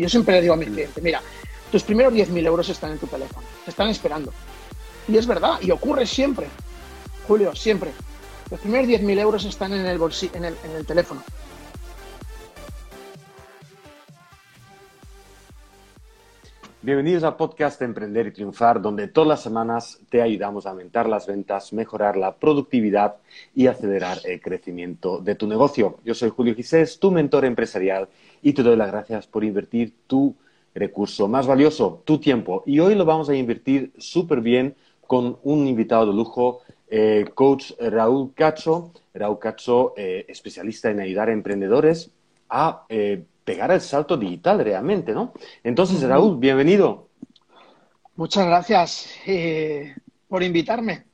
Yo siempre le digo a mi cliente, mira, tus primeros 10.000 euros están en tu teléfono, te están esperando. Y es verdad, y ocurre siempre, Julio, siempre. Los primeros 10.000 euros están en el, en, el, en el teléfono. Bienvenidos al podcast Emprender y Triunfar, donde todas las semanas te ayudamos a aumentar las ventas, mejorar la productividad y acelerar el crecimiento de tu negocio. Yo soy Julio Gisés, tu mentor empresarial, y te doy las gracias por invertir tu recurso más valioso, tu tiempo. Y hoy lo vamos a invertir súper bien con un invitado de lujo, eh, coach Raúl Cacho. Raúl Cacho, eh, especialista en ayudar a emprendedores a eh, pegar el salto digital realmente, ¿no? Entonces, Raúl, bienvenido. Muchas gracias por invitarme.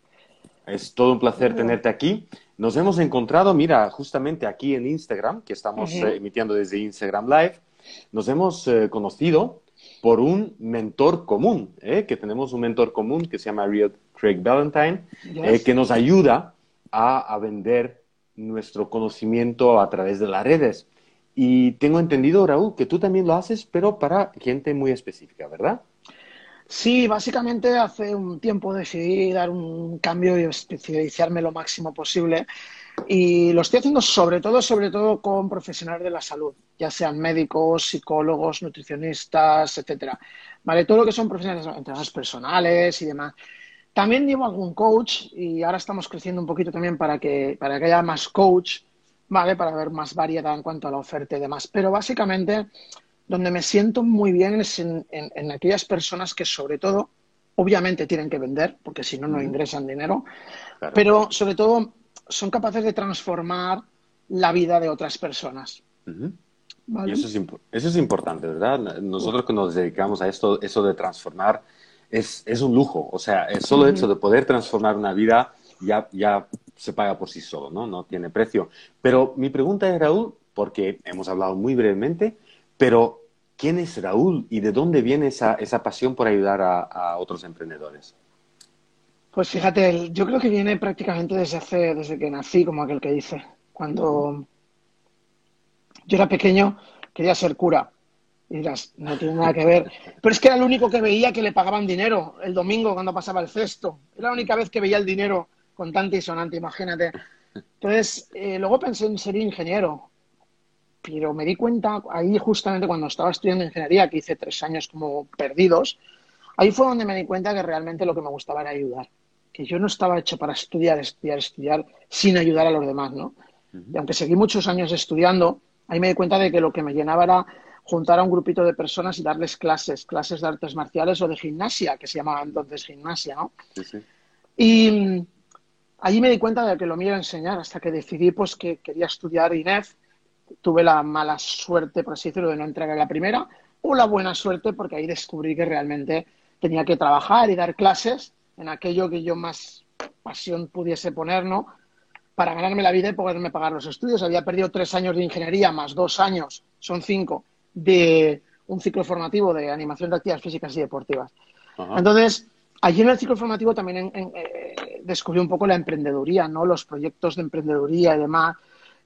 Es todo un placer tenerte aquí. Nos hemos encontrado, mira, justamente aquí en Instagram, que estamos eh, emitiendo desde Instagram Live, nos hemos eh, conocido por un mentor común, que tenemos un mentor común que se llama Real Craig Valentine, que nos ayuda a, a vender nuestro conocimiento a través de las redes. Y tengo entendido, Raúl, que tú también lo haces, pero para gente muy específica, ¿verdad? Sí, básicamente hace un tiempo decidí dar un cambio y especializarme lo máximo posible. Y lo estoy haciendo sobre todo, sobre todo con profesionales de la salud, ya sean médicos, psicólogos, nutricionistas, etcétera. Vale, todo lo que son profesionales, entrenadores personales y demás. También llevo algún coach y ahora estamos creciendo un poquito también para que, para que haya más coach ¿vale? Para ver más variedad en cuanto a la oferta y demás. Pero básicamente, donde me siento muy bien es en, aquellas personas que sobre todo, obviamente tienen que vender, porque si no, no ingresan dinero, pero sobre todo son capaces de transformar la vida de otras personas. eso, es importante, ¿verdad? Nosotros que nos dedicamos a esto, eso de transformar, es, un lujo. O sea, el solo hecho de poder transformar una vida ya, ya se paga por sí solo, ¿no? No tiene precio. Pero mi pregunta es, Raúl, porque hemos hablado muy brevemente, pero ¿quién es Raúl y de dónde viene esa, esa pasión por ayudar a, otros emprendedores? Pues fíjate, yo creo que viene prácticamente desde hace, desde que nací, como aquel que dice. Cuando yo era pequeño, quería ser cura. Y no tiene nada que ver. Pero es que era el único que veía que le pagaban dinero el domingo cuando pasaba el cesto. Era la única vez que veía el dinero contante y sonante, imagínate. Entonces, eh, luego pensé en ser ingeniero, pero me di cuenta ahí justamente cuando estaba estudiando ingeniería, que hice tres años como perdidos, ahí fue donde me di cuenta que realmente lo que me gustaba era ayudar, que yo no estaba hecho para estudiar, estudiar, estudiar sin ayudar a los demás, ¿no? Y aunque seguí muchos años estudiando, ahí me di cuenta de que lo que me llenaba era juntar a un grupito de personas y darles clases, clases de artes marciales o de gimnasia, que se llamaba entonces gimnasia, ¿no? Sí, sí. Y, Allí me di cuenta de que lo mío era enseñar, hasta que decidí pues, que quería estudiar INEF. Tuve la mala suerte, por así decirlo, de no entrar a la primera, o la buena suerte, porque ahí descubrí que realmente tenía que trabajar y dar clases en aquello que yo más pasión pudiese poner, ¿no? Para ganarme la vida y poderme pagar los estudios. Había perdido tres años de ingeniería más dos años, son cinco, de un ciclo formativo de animación de actividades físicas y deportivas. Entonces, allí en el ciclo formativo también en, eh, descubrí un poco la emprendeduría, ¿no? Los proyectos de emprendeduría y demás.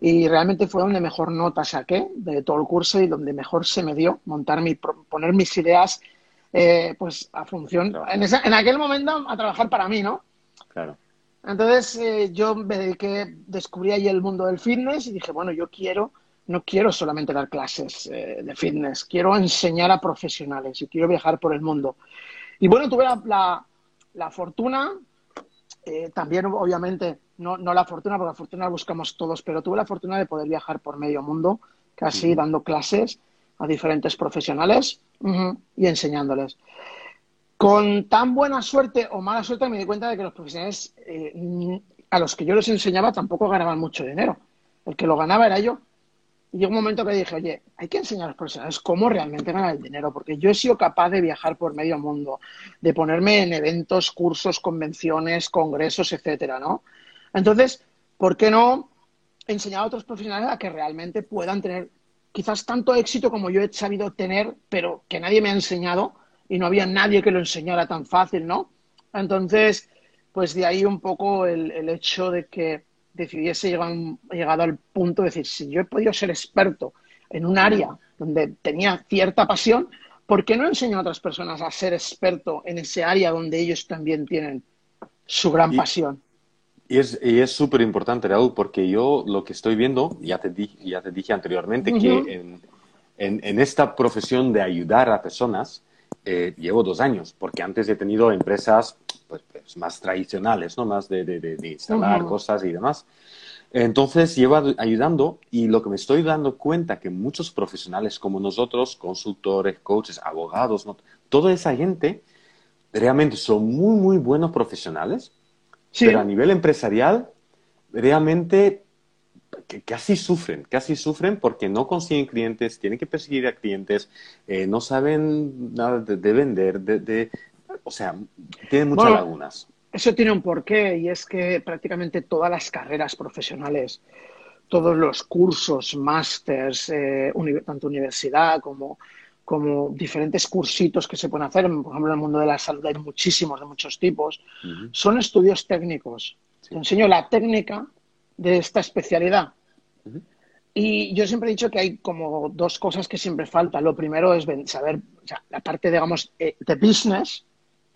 Y realmente fue donde mejor nota saqué de todo el curso y donde mejor se me dio montar mi, poner mis ideas eh, pues a función, en, en, aquel momento a trabajar para mí, ¿no? Claro. Entonces eh, yo me dediqué, descubrí ahí el mundo del fitness y dije, bueno, yo quiero, no quiero solamente dar clases eh, de fitness, quiero enseñar a profesionales y quiero viajar por el mundo. Y bueno, tuve la, la fortuna eh, también, obviamente, no, no, la fortuna, porque la fortuna la buscamos todos, pero tuve la fortuna de poder viajar por medio mundo, casi dando clases a diferentes profesionales y enseñándoles. Con tan buena suerte o mala suerte me di cuenta de que los profesionales eh, a los que yo les enseñaba tampoco ganaban mucho dinero. El que lo ganaba era yo. Y llegó un momento que dije, oye, hay que enseñar a los profesionales cómo realmente ganar el dinero, porque yo he sido capaz de viajar por medio mundo, de ponerme en eventos, cursos, convenciones, congresos, etcétera, ¿no? Entonces, ¿por qué no enseñar a otros profesionales a que realmente puedan tener quizás tanto éxito como yo he sabido tener, pero que nadie me ha enseñado y no había nadie que lo enseñara tan fácil, ¿no? Entonces, pues de ahí un poco el hecho de que decidiese llegado al punto de decir, si yo he podido ser experto en un área donde tenía cierta pasión, ¿por qué no enseño a otras personas a ser experto en ese área donde ellos también tienen su gran pasión? Y es y es súper importante, Raúl, porque yo lo que estoy viendo, ya te, di, ya te dije anteriormente, que en, en, en, esta profesión de ayudar a personas, eh, llevo dos años, porque antes he tenido empresas pues, pues más tradicionales, ¿no? Más de, de, de instalar uh -huh. cosas y demás. Entonces llevo ayudando y lo que me estoy dando cuenta que muchos profesionales como nosotros, consultores, coaches, abogados, ¿no? toda esa gente realmente son muy, muy buenos profesionales, sí. pero a nivel empresarial realmente casi sufren, casi sufren porque no consiguen clientes, tienen que perseguir a clientes, eh, no saben nada de, de vender, de, de, o sea, tienen muchas bueno, lagunas. Eso tiene un porqué y es que prácticamente todas las carreras profesionales, todos los cursos, másters, eh, uni tanto universidad como, como diferentes cursitos que se pueden hacer, por ejemplo, en el mundo de la salud hay muchísimos, de muchos tipos, uh -huh. son estudios técnicos. Sí. Te enseño la técnica de esta especialidad. Uh -huh. Y yo siempre he dicho que hay como dos cosas que siempre faltan. Lo primero es saber o sea, la parte, digamos, eh, de business,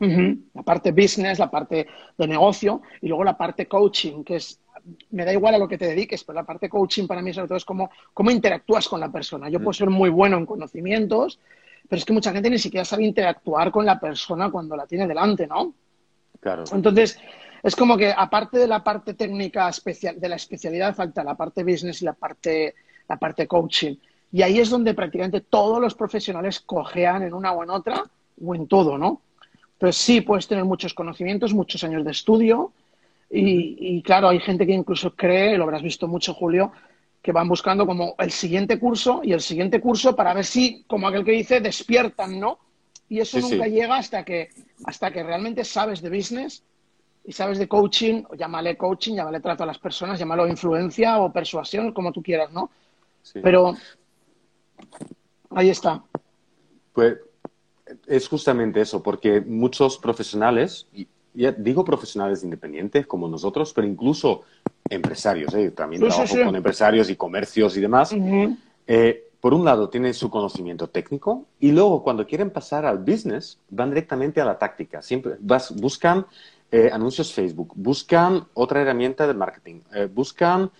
Uh -huh. La parte business, la parte de negocio y luego la parte coaching, que es, me da igual a lo que te dediques, pero la parte coaching para mí sobre todo es cómo, cómo interactúas con la persona. Yo puedo ser muy bueno en conocimientos, pero es que mucha gente ni siquiera sabe interactuar con la persona cuando la tiene delante, ¿no? Claro. Entonces, es como que aparte de la parte técnica especial, de la especialidad, falta la parte business y la parte, la parte coaching. Y ahí es donde prácticamente todos los profesionales cojean en una o en otra o en todo, ¿no? Entonces sí, puedes tener muchos conocimientos, muchos años de estudio y, y, claro, hay gente que incluso cree, lo habrás visto mucho, Julio, que van buscando como el siguiente curso y el siguiente curso para ver si, como aquel que dice, despiertan, ¿no? Y eso sí, nunca sí. llega hasta que, hasta que realmente sabes de business y sabes de coaching, o llámale coaching, llámale trato a las personas, llámalo influencia o persuasión, como tú quieras, ¿no? Sí. Pero ahí está. Pues es justamente eso, porque muchos profesionales, y ya digo profesionales independientes como nosotros, pero incluso empresarios, ¿eh? también sí, trabajo sí, sí. con empresarios y comercios y demás, uh -huh. eh, por un lado tienen su conocimiento técnico y luego cuando quieren pasar al business van directamente a la táctica, siempre vas, buscan eh, anuncios Facebook, buscan otra herramienta de marketing, eh, buscan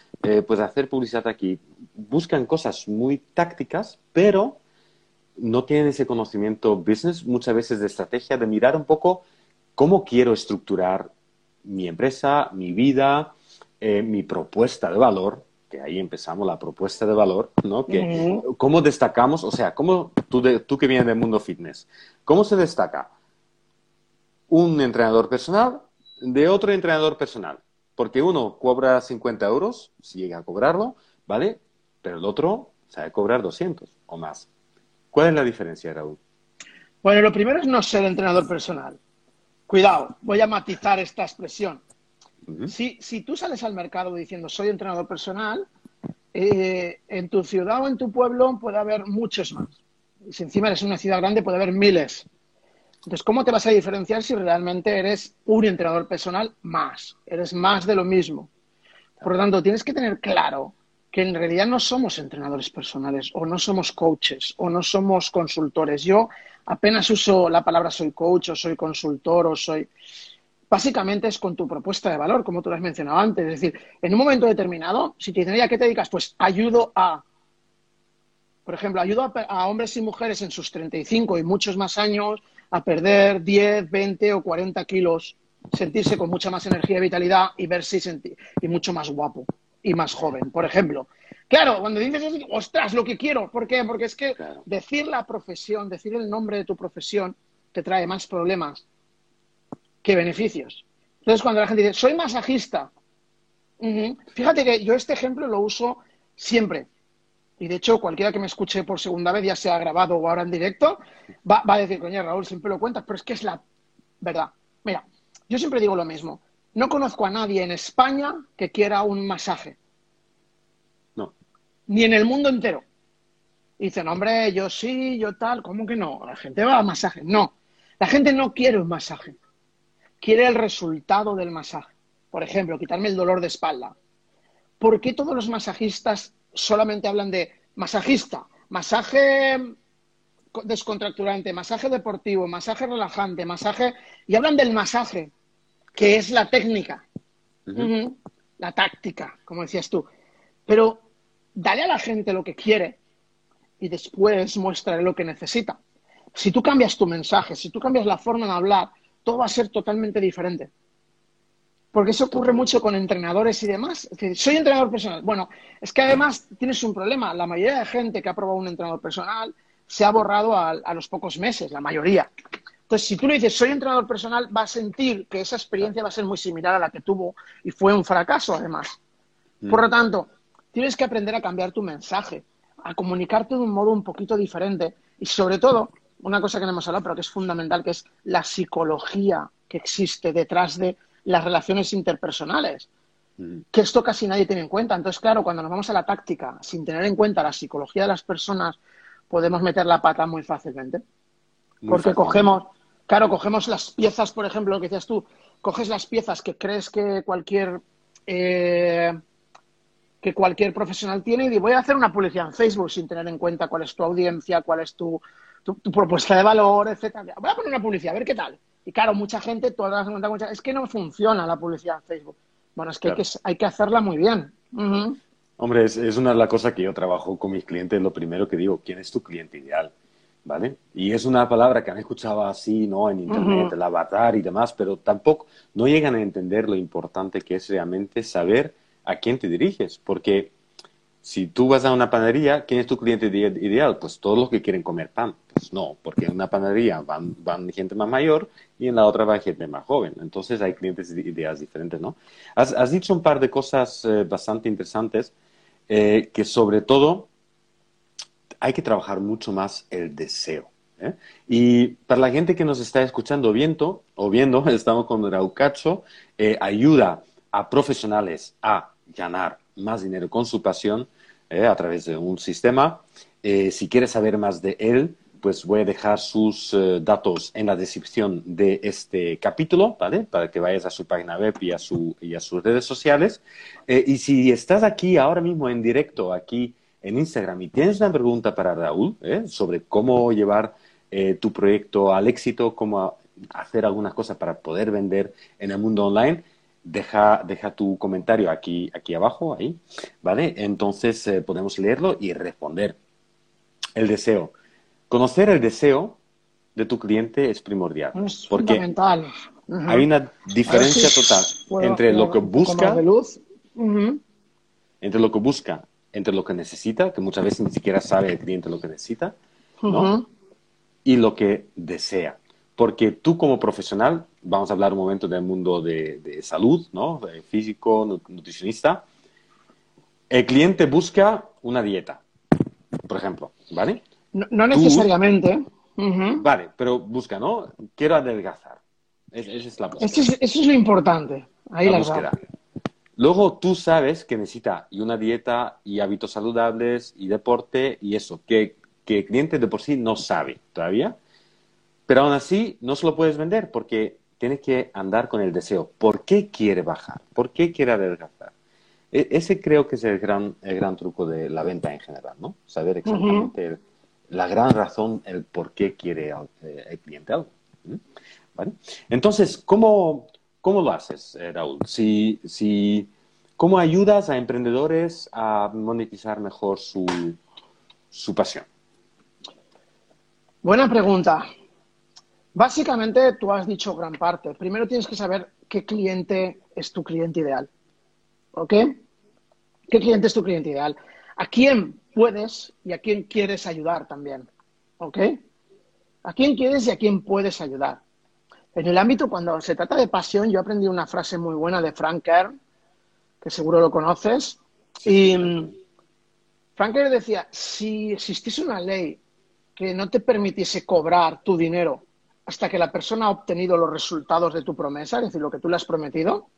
pues hacer publicidad aquí, buscan cosas muy tácticas, pero no tienen ese conocimiento business, muchas veces de estrategia, de mirar un poco cómo quiero estructurar mi empresa, mi vida, eh, mi propuesta de valor, que ahí empezamos la propuesta de valor, ¿no? Que, uh -huh. ¿Cómo destacamos? O sea, ¿cómo, tú, de, tú que vienes del mundo fitness, ¿cómo se destaca un entrenador personal de otro entrenador personal? Porque uno cobra 50 euros, si llega a cobrarlo, ¿vale? Pero el otro sabe cobrar 200 o más. ¿Cuál es la diferencia, Raúl? Bueno, lo primero es no ser entrenador personal. Cuidado, voy a matizar esta expresión. Uh -huh. si, si, tú sales al mercado diciendo soy entrenador personal, eh, en tu ciudad o en tu pueblo puede haber muchos más. Y si encima eres una ciudad grande, puede haber miles. Entonces, ¿cómo te vas a diferenciar si realmente eres un entrenador personal más? Eres más de lo mismo. Por lo tanto, tienes que tener claro que en realidad no somos entrenadores personales o no somos coaches o no somos consultores. Yo apenas uso la palabra soy coach o soy consultor o soy... Básicamente es con tu propuesta de valor, como tú lo has mencionado antes. Es decir, en un momento determinado, si te dicen, ¿a qué te dedicas? Pues ayudo a... Por ejemplo, ayudo a, hombres y mujeres en sus 35 y muchos más años a perder 10, 20 o 40 kilos, sentirse con mucha más energía y vitalidad y verse y mucho más guapo y más joven, por ejemplo. Claro, cuando dices, ostras, lo que quiero, ¿por qué? Porque es que claro. decir la profesión, decir el nombre de tu profesión, te trae más problemas que beneficios. Entonces, cuando la gente dice, soy masajista, uh -huh. fíjate que yo este ejemplo lo uso siempre. Y de hecho, cualquiera que me escuche por segunda vez, ya sea grabado o ahora en directo, va, va a decir, coño, Raúl, siempre lo cuentas, pero es que es la verdad. Mira, yo siempre digo lo mismo. No conozco a nadie en España que quiera un masaje. Ni en el mundo entero. Y dicen, hombre, yo sí, yo tal. ¿Cómo que no? La gente va a masaje. No. La gente no quiere un masaje. Quiere el resultado del masaje. Por ejemplo, quitarme el dolor de espalda. ¿Por qué todos los masajistas solamente hablan de masajista, masaje descontracturante, masaje deportivo, masaje relajante, masaje... Y hablan del masaje, que es la técnica, la táctica, como decías tú. Pero dale a la gente lo que quiere y después muéstrale lo que necesita. Si tú cambias tu mensaje, si tú cambias la forma de hablar, todo va a ser totalmente diferente. Porque eso ocurre mucho con entrenadores y demás. Es decir, soy entrenador personal. Bueno, es que además tienes un problema. La mayoría de gente que ha probado un entrenador personal se ha borrado a, los pocos meses, la mayoría. Entonces, si tú le dices, soy entrenador personal, va a sentir que esa experiencia va a ser muy similar a la que tuvo y fue un fracaso, además. Mm. Por lo tanto, tienes que aprender a cambiar tu mensaje, a comunicarte de un modo un poquito diferente y, sobre todo, una cosa que no hemos hablado, pero que es fundamental, que es la psicología que existe detrás de las relaciones interpersonales. Mm. Que esto casi nadie tiene en cuenta. Entonces, claro, cuando nos vamos a la táctica, sin tener en cuenta la psicología de las personas, podemos meter la pata muy fácilmente. Porque cogemos, claro, cogemos las piezas, por ejemplo, lo que decías tú, coges las piezas que crees que cualquier eh, que cualquier profesional tiene y digo, voy a hacer una publicidad en Facebook sin tener en cuenta cuál es tu audiencia, cuál es tu, tu, propuesta de valor, etcétera. Voy a poner una publicidad, a ver qué tal. Y claro, mucha gente, todas las es que no funciona la publicidad en Facebook. Bueno, es que, hay, que hay que hacerla muy bien. Hombre, es, una de las cosas que yo trabajo con mis clientes. Lo primero que digo, ¿quién es tu cliente ideal? ¿Vale? Y es una palabra que han escuchado así, ¿no? En Internet, el avatar y demás, pero tampoco no llegan a entender lo importante que es realmente saber a quién te diriges. Porque si tú vas a una panadería, ¿quién es tu cliente ideal? Pues todos los que quieren comer pan. Pues no, porque en una panadería van, van gente más mayor y en la otra va gente más joven. Entonces hay clientes ideales diferentes, ¿no? Has, has dicho un par de cosas eh, bastante interesantes eh, que sobre todo hay que trabajar mucho más el deseo. ¿eh? Y para la gente que nos está escuchando viendo, o viendo, estamos con Raúl Cacho, eh, ayuda a profesionales a ganar más dinero con su pasión a través de un sistema. si quieres saber más de él, pues voy a dejar sus datos en la descripción de este capítulo, ¿vale? Para que vayas a su página web y a, su, y a sus redes sociales. Eh, y si estás aquí ahora mismo en directo, aquí en Instagram, y tienes una pregunta para Raúl ¿eh? sobre cómo llevar eh, tu proyecto al éxito, cómo hacer algunas cosas para poder vender en el mundo online, deja, deja tu comentario aquí, aquí abajo, ahí, ¿vale? Entonces podemos leerlo y responder. El deseo. Conocer el deseo de tu cliente es primordial. Es porque fundamental. Hay una diferencia total entre lo que busca entre lo que busca, entre lo que necesita, que muchas veces ni siquiera sabe el cliente lo que necesita, ¿no? Y lo que desea. Porque tú como profesional, vamos a hablar un momento del mundo de, salud, ¿no? físico, nutricionista, el cliente busca una dieta, por ejemplo, ¿vale? No, necesariamente. Vale, pero busca, ¿no? Quiero adelgazar. esa es la Eso es, lo importante. Ahí la, búsqueda. Luego tú sabes que necesita y una dieta y hábitos saludables y deporte y eso, que, que el cliente de por sí no sabe todavía. Pero aún así no se lo puedes vender porque tienes que andar con el deseo. ¿Por qué quiere bajar? ¿Por qué quiere adelgazar? E, ese creo que es el gran, el gran truco de la venta en general, ¿no? Saber exactamente la gran razón, el por qué quiere el, eh, cliente algo. ¿Vale? Entonces, ¿cómo, ¿Cómo lo haces, eh, Raúl? Si, si, ¿Cómo ayudas a emprendedores a monetizar mejor su, su pasión? Buena pregunta. Básicamente, tú has dicho gran parte. Primero tienes que saber qué cliente es tu cliente ideal. ¿Ok? ¿Qué cliente es tu cliente ideal? ¿A quién puedes y a quién quieres ayudar también? ¿Ok? ¿A quién quieres y a quién puedes ayudar? En el ámbito, cuando se trata de pasión, yo aprendí una frase muy buena de Frank que seguro lo conoces. Y mm, Frank Kerr decía, si existiese una ley que no te permitiese cobrar tu dinero hasta que la persona ha obtenido los resultados de tu promesa, es decir, lo que tú le has prometido,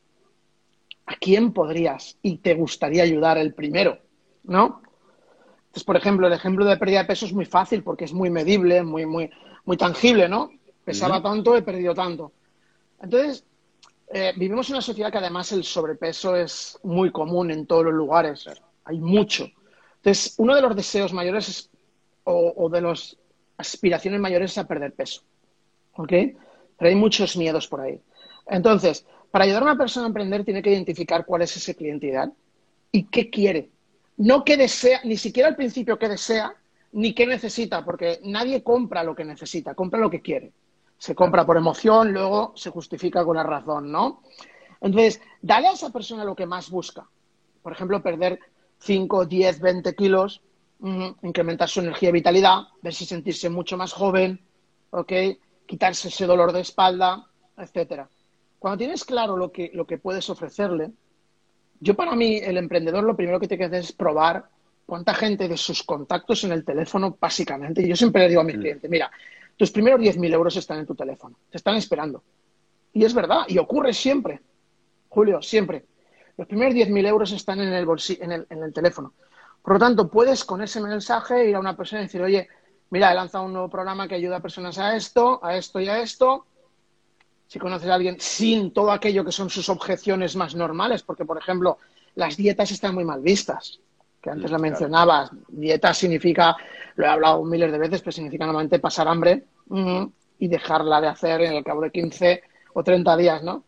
¿a quién podrías y te gustaría ayudar el primero? ¿No? Entonces, por ejemplo, el ejemplo de pérdida de peso es muy fácil porque es muy medible, muy, muy, muy tangible, ¿no? pesaba tanto, he perdido tanto. Entonces, eh, vivimos en una sociedad que además el sobrepeso es muy común en todos los lugares. Hay mucho. Entonces, uno de los deseos mayores o, de las aspiraciones mayores es a perder peso. ¿Ok? Pero hay muchos miedos por ahí. Entonces, para ayudar a una persona a emprender, tiene que identificar cuál es ese cliente ideal y qué quiere. No qué desea, ni siquiera al principio qué desea, ni qué necesita, porque nadie compra lo que necesita, compra lo que quiere. Se compra por emoción, luego se justifica con la razón, ¿no? Entonces, dale a esa persona lo que más busca. Por ejemplo, perder 5, 10, 20 kilos, incrementar su energía y vitalidad, ver si sentirse mucho más joven, ¿ok? Quitarse ese dolor de espalda, etcétera. Cuando tienes claro lo que, lo que puedes ofrecerle, yo para mí, el emprendedor, lo primero que tiene que hacer es probar cuánta gente de sus contactos en el teléfono, básicamente. Yo siempre le digo a mis mm. clientes, mira, tus primeros 10.000 euros están en tu teléfono, te están esperando. Y es verdad, y ocurre siempre, Julio, siempre. Los primeros 10.000 euros están en el, en, el, en el teléfono. Por lo tanto, puedes con ese mensaje ir a una persona y decir, oye, mira, he lanzado un nuevo programa que ayuda a personas a esto, a esto y a esto. Si conoces a alguien sin todo aquello que son sus objeciones más normales, porque, por ejemplo, las dietas están muy mal vistas, que antes lo mencionabas. Dieta significa, lo he hablado miles de veces, pero significa normalmente pasar hambre y dejarla de hacer en el cabo de 15 o 30 días, ¿no?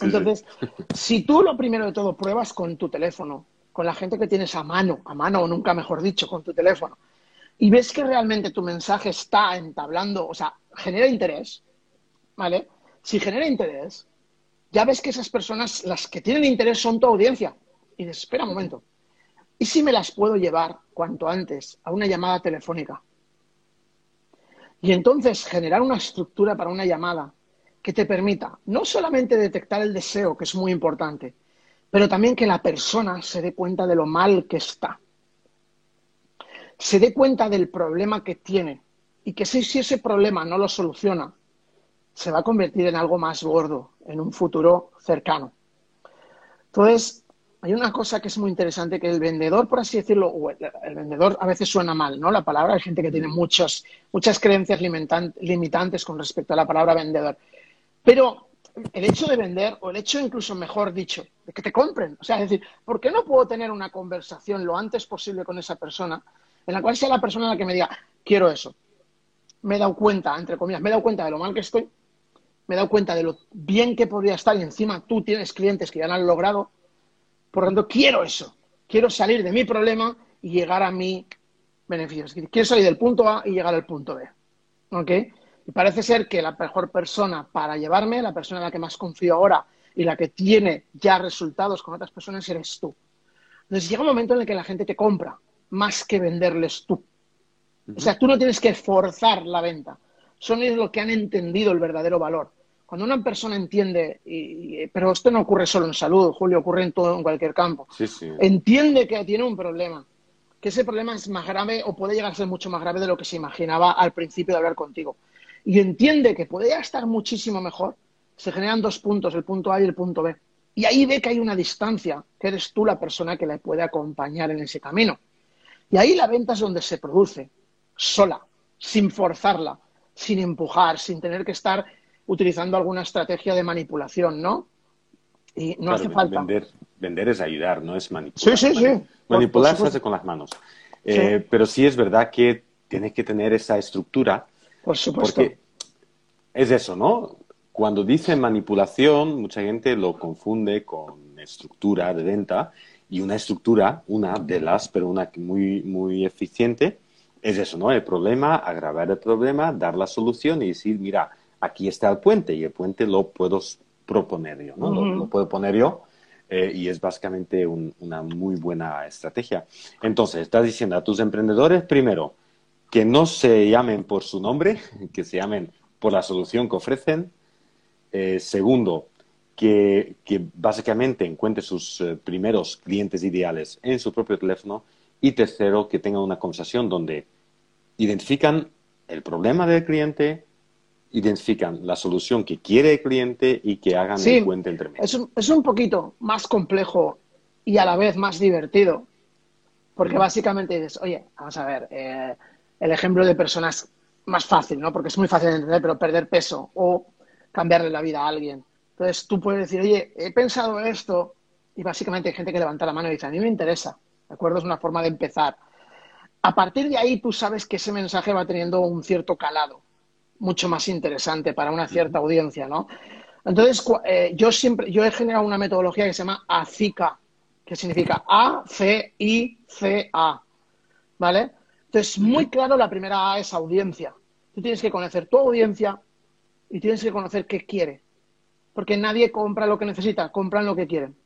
Entonces, si tú lo primero de todo pruebas con tu teléfono, con la gente que tienes a mano, a mano o nunca mejor dicho, con tu teléfono, y ves que realmente tu mensaje está entablando, o sea, genera interés, ¿vale? Si genera interés, ya ves que esas personas, las que tienen interés, son tu audiencia. Y dices, espera un momento, ¿y si me las puedo llevar cuanto antes a una llamada telefónica? Y entonces generar una estructura para una llamada que te permita no solamente detectar el deseo, que es muy importante, pero también que la persona se dé cuenta de lo mal que está, se dé cuenta del problema que tiene y que si, si ese problema no lo soluciona, se va a convertir en algo más gordo en un futuro cercano. Entonces, hay una cosa que es muy interesante, que el vendedor, por así decirlo, el, vendedor a veces suena mal, ¿no? La palabra, hay gente que tiene muchas, muchas creencias limitantes con respecto a la palabra vendedor. Pero el hecho de vender, o el hecho incluso mejor dicho, de que te compren, o sea, es decir, ¿por qué no puedo tener una conversación lo antes posible con esa persona en la cual sea la persona la que me diga, quiero eso? Me he dado cuenta, entre comillas, me he dado cuenta de lo mal que estoy, me he dado cuenta de lo bien que podría estar y encima tú tienes clientes que ya lo han logrado, por lo tanto, quiero eso, quiero salir de mi problema y llegar a mi beneficio. quiero salir del punto A y llegar al punto B. ¿Ok? Y parece ser que la mejor persona para llevarme, la persona en la que más confío ahora y la que tiene ya resultados con otras personas, eres tú. Entonces llega un momento en el que la gente te compra más que venderles tú. O sea, tú no tienes que forzar la venta. Son ellos los que han entendido el verdadero valor. Cuando una persona entiende, y, pero esto no ocurre solo en salud, Julio, ocurre en todo, en cualquier campo, entiende que tiene un problema, que ese problema es más grave o puede llegar a ser mucho más grave de lo que se imaginaba al principio de hablar contigo y entiende que puede estar muchísimo mejor, se generan dos puntos, el punto A y el punto B. Y ahí ve que hay una distancia, que eres tú la persona que le puede acompañar en ese camino. Y ahí la venta es donde se produce, sola, sin forzarla, sin empujar, sin tener que estar utilizando alguna estrategia de manipulación, ¿no? Y no hace falta. Vender, vender, es ayudar, no es manipular. Sí, sí, sí. Manipular se hace con las manos. Eh, pero sí es verdad que tienes que tener esa estructura por supuesto. Porque es eso, ¿no? Cuando dicen manipulación, mucha gente lo confunde con estructura de venta y una estructura, una de las, pero una muy, muy eficiente, es eso, ¿no? El problema, agravar el problema, dar la solución y decir, mira, aquí está el puente y el puente lo puedo proponer yo, ¿no? lo, puedo poner yo eh, y es básicamente una muy buena estrategia. Entonces, estás diciendo a tus emprendedores, primero, que no se llamen por su nombre, que se llamen por la solución que ofrecen. Eh, segundo, que, básicamente encuentre sus eh, primeros clientes ideales en su propio teléfono. Y tercero, que tengan una conversación donde identifican el problema del cliente, identifican la solución que quiere el cliente y que hagan el puente entre medio. Es un, es un poquito más complejo y a la vez más divertido. Porque básicamente dices, oye, vamos a ver, eh, el ejemplo de personas más fácil, ¿no? Porque es muy fácil de entender, pero perder peso o cambiarle la vida a alguien. Entonces tú puedes decir, oye, he pensado esto y básicamente hay gente que levanta la mano y dice, a mí me interesa. ¿De acuerdo? Es una forma de empezar. A partir de ahí tú sabes que ese mensaje va teniendo un cierto calado, mucho más interesante para una cierta audiencia, ¿no? Entonces, eh, yo siempre, yo he generado una metodología que se llama ACICA, que significa A-C-I-C-A, ¿vale? Entonces, muy claro, la primera A es audiencia. Tú tienes que conocer tu audiencia y tienes que conocer qué quiere. Porque nadie compra lo que necesita, compran lo que quieren.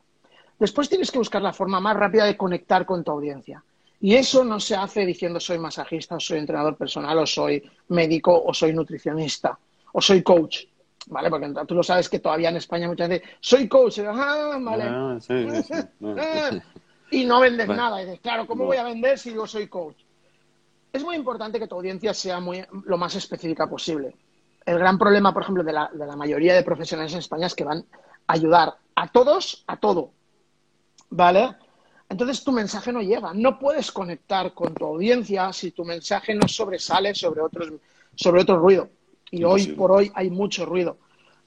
Después tienes que buscar la forma más rápida de conectar con tu audiencia. Y eso no se hace diciendo soy masajista, o soy entrenador personal, o soy médico, o soy nutricionista, o soy coach. ¿Vale? Porque tú lo sabes que todavía en España muchas veces soy coach. Ah, vale. Ah, y no vendes nada. Y dices, claro, ¿cómo voy a vender si yo soy coach? Es muy importante que tu audiencia sea muy, lo más específica posible. El gran problema, por ejemplo, de la, de la mayoría de profesionales en España es que van a ayudar a todos a todo. ¿Vale? Entonces tu mensaje no llega. No puedes conectar con tu audiencia si tu mensaje no sobresale sobre otros, sobre otro ruido. Y hoy por hoy hay mucho ruido.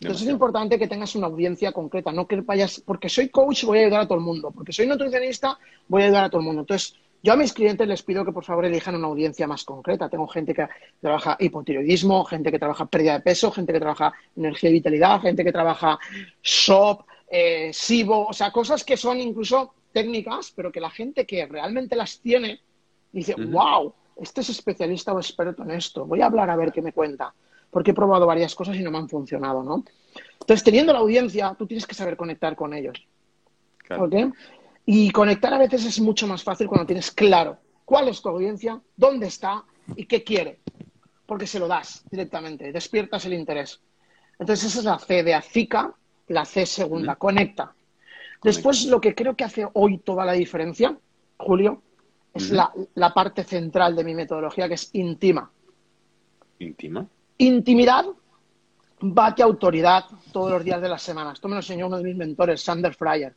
Entonces es importante que tengas una audiencia concreta, no que vayas, porque soy coach voy a ayudar a todo el mundo, porque soy nutricionista voy a ayudar a todo el mundo. Entonces yo a mis clientes les pido que por favor elijan una audiencia más concreta. Tengo gente que trabaja hipotiroidismo, gente que trabaja pérdida de peso, gente que trabaja energía y vitalidad, gente que trabaja SOP, eh, SIBO, o sea, cosas que son incluso técnicas, pero que la gente que realmente las tiene dice, wow, este es especialista o experto en esto, voy a hablar a ver qué me cuenta, porque he probado varias cosas y no me han funcionado, ¿no? Entonces, teniendo la audiencia, tú tienes que saber conectar con ellos. Y conectar a veces es mucho más fácil cuando tienes claro cuál es tu audiencia, dónde está y qué quiere, porque se lo das directamente, despiertas el interés. Entonces, esa es la C de ACICA, la C segunda, conecta. Después, lo que creo que hace hoy toda la diferencia, Julio, es la, parte central de mi metodología, que es íntima. ¿Íntima? Intimidad bate autoridad todos los días de la semana. Esto me lo enseñó uno de mis mentores, Sander Fryer,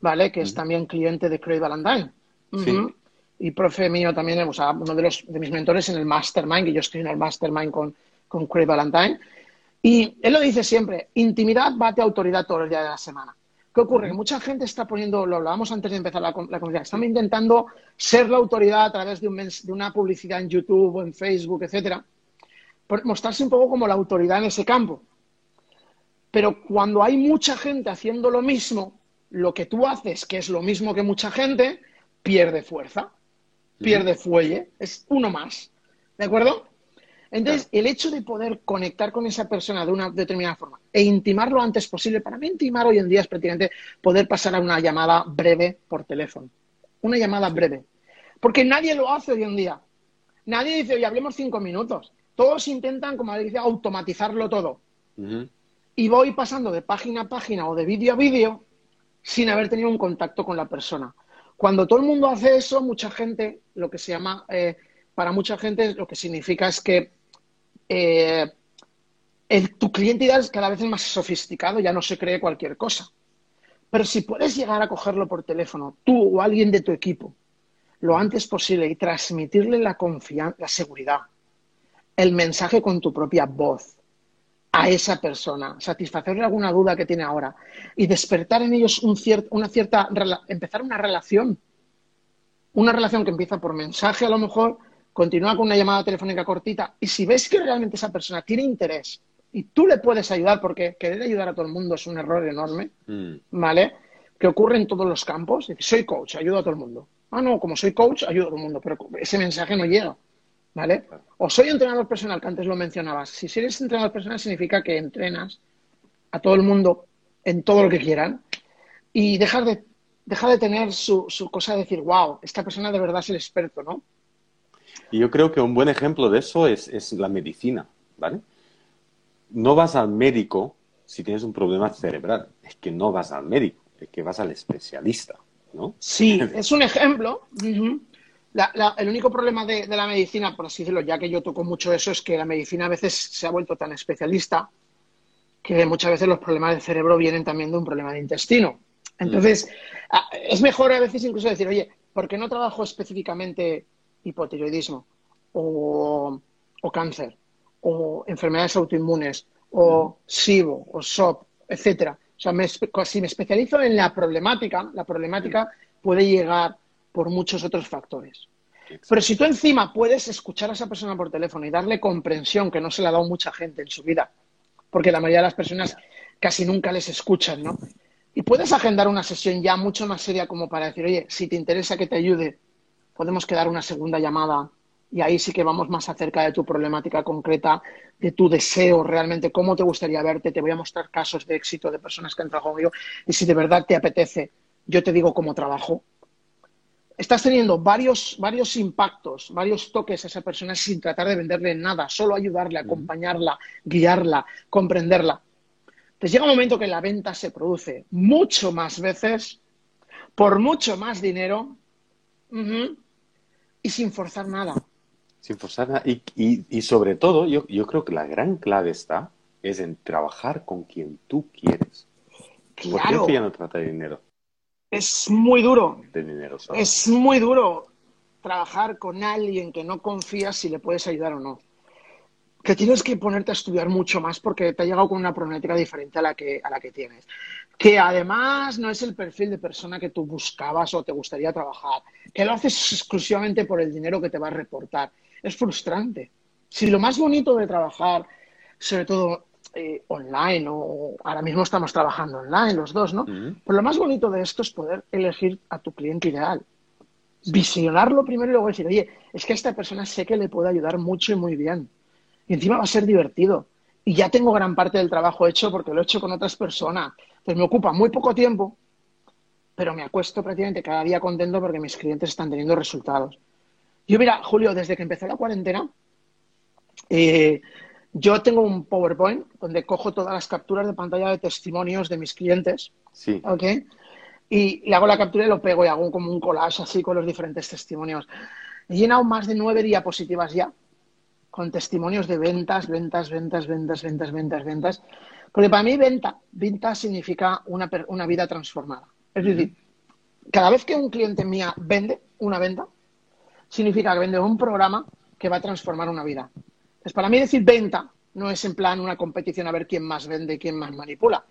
¿vale? Que es también cliente de Craig Valentine. Y profe mío también, o sea, uno de, los, de mis mentores en el Mastermind, que yo estoy en el Mastermind con, con Craig Valentine. Y él lo dice siempre, intimidad bate autoridad todos los días de la semana. ¿Qué ocurre? Que mucha gente está poniendo, lo hablábamos antes de empezar la, la conversación, estamos intentando ser la autoridad a través de, un, de, una publicidad en YouTube o en Facebook, etcétera, por mostrarse un poco como la autoridad en ese campo. Pero cuando hay mucha gente haciendo lo mismo, lo que tú haces, que es lo mismo que mucha gente, pierde fuerza, pierde fuelle, es uno más. ¿De acuerdo? Entonces, el hecho de poder conectar con esa persona de una determinada forma e intimar lo antes posible, para mí intimar hoy en día es prácticamente poder pasar a una llamada breve por teléfono. Una llamada breve. Porque nadie lo hace hoy en día. Nadie dice, oye, hablemos cinco minutos. Todos intentan, como dice, automatizarlo todo. Y voy pasando de página a página o de vídeo a vídeo sin haber tenido un contacto con la persona. Cuando todo el mundo hace eso, mucha gente, lo que se llama, eh, para mucha gente, lo que significa es que eh, tu cliente ideal cada vez es más sofisticado, ya no se cree cualquier cosa. Pero si puedes llegar a cogerlo por teléfono, tú o alguien de tu equipo, lo antes posible y transmitirle la confianza, la seguridad, el mensaje con tu propia voz a esa persona, satisfacerle alguna duda que tiene ahora y despertar en ellos un una cierta, empezar una relación, una relación que empieza por mensaje a lo mejor, continúa con una llamada telefónica cortita y si ves que realmente esa persona tiene interés y tú le puedes ayudar, porque querer ayudar a todo el mundo es un error enorme, mm. ¿vale? Que ocurre en todos los campos. soy coach, ayudo a todo el mundo. Ah, no, como soy coach, ayudo a todo el mundo, pero ese mensaje no llega, ¿vale? O soy entrenador personal, que antes lo mencionabas. Si eres entrenador personal significa que entrenas a todo el mundo en todo lo que quieran y dejar de, dejar de tener su, su cosa de decir, wow, esta persona de verdad es el experto, ¿no? Y yo creo que un buen ejemplo de eso es, la medicina, ¿vale? No vas al médico si tienes un problema cerebral, es que no vas al médico, es que vas al especialista, ¿no? Sí, es un ejemplo. El único problema de, la medicina, por así decirlo, ya que yo toco mucho eso, es que la medicina a veces se ha vuelto tan especialista que muchas veces los problemas del cerebro vienen también de un problema de intestino. Entonces, mm. es mejor a veces incluso decir, oye, ¿por qué no trabajo específicamente hipotiroidismo o, cáncer o enfermedades autoinmunes o SIBO o SOP, etcétera. O sea, si me especializo en la problemática, la problemática puede llegar por muchos otros factores. Pero si tú encima puedes escuchar a esa persona por teléfono y darle comprensión, que no se le ha dado mucha gente en su vida, porque la mayoría de las personas casi nunca les escuchan, ¿no? Y puedes agendar una sesión ya mucho más seria como para decir, oye, si te interesa que te ayude, podemos quedar una segunda llamada y ahí sí que vamos más acerca de tu problemática concreta, de tu deseo realmente, cómo te gustaría verte. Te voy a mostrar casos de éxito de personas que han trabajado conmigo y si de verdad te apetece, yo te digo cómo trabajo. Estás teniendo varios, varios impactos, varios toques a esa persona sin tratar de venderle nada, solo ayudarle, acompañarla, guiarla, comprenderla. Entonces llega un momento que la venta se produce mucho más veces, por mucho más dinero y sin forzar nada. Sin forzar nada. Y, sobre todo, yo, creo que la gran clave está es en trabajar con quien tú quieres. Claro. Porque ya no trata de dinero. Es muy duro. De dinero Es muy duro trabajar con alguien que no confías si le puedes ayudar o no. Que tienes que ponerte a estudiar mucho más porque te ha llegado con una problemática diferente a la que, a la que tienes. Que además no es el perfil de persona que tú buscabas o te gustaría trabajar. Que lo haces exclusivamente por el dinero que te va a reportar es frustrante. Si lo más bonito de trabajar, sobre todo eh, online, o ahora mismo estamos trabajando online los dos, ¿no? Pero lo más bonito de esto es poder elegir a tu cliente ideal. Visionarlo primero y luego decir, oye, es que a esta persona sé que le puede ayudar mucho y muy bien. Y encima va a ser divertido. Y ya tengo gran parte del trabajo hecho porque lo he hecho con otras personas. Entonces me ocupa muy poco tiempo, pero me acuesto prácticamente cada día contento porque mis clientes están teniendo resultados. Yo, mira, Julio, desde que empezó la cuarentena, eh, yo tengo un PowerPoint donde cojo todas las capturas de pantalla de testimonios de mis clientes. Sí. ¿Ok? Y le hago la captura y lo pego y hago como un collage así con los diferentes testimonios. He llenado más de nueve diapositivas ya con testimonios de ventas, ventas, ventas, ventas, ventas, ventas, ventas. Porque para mí venta, venta significa una, una vida transformada. Es decir, cada vez que un cliente mía vende una venta, significa que vende un programa que va a transformar una vida. Entonces, para mí decir venta no es en plan una competición a ver quién más vende y quién más manipula,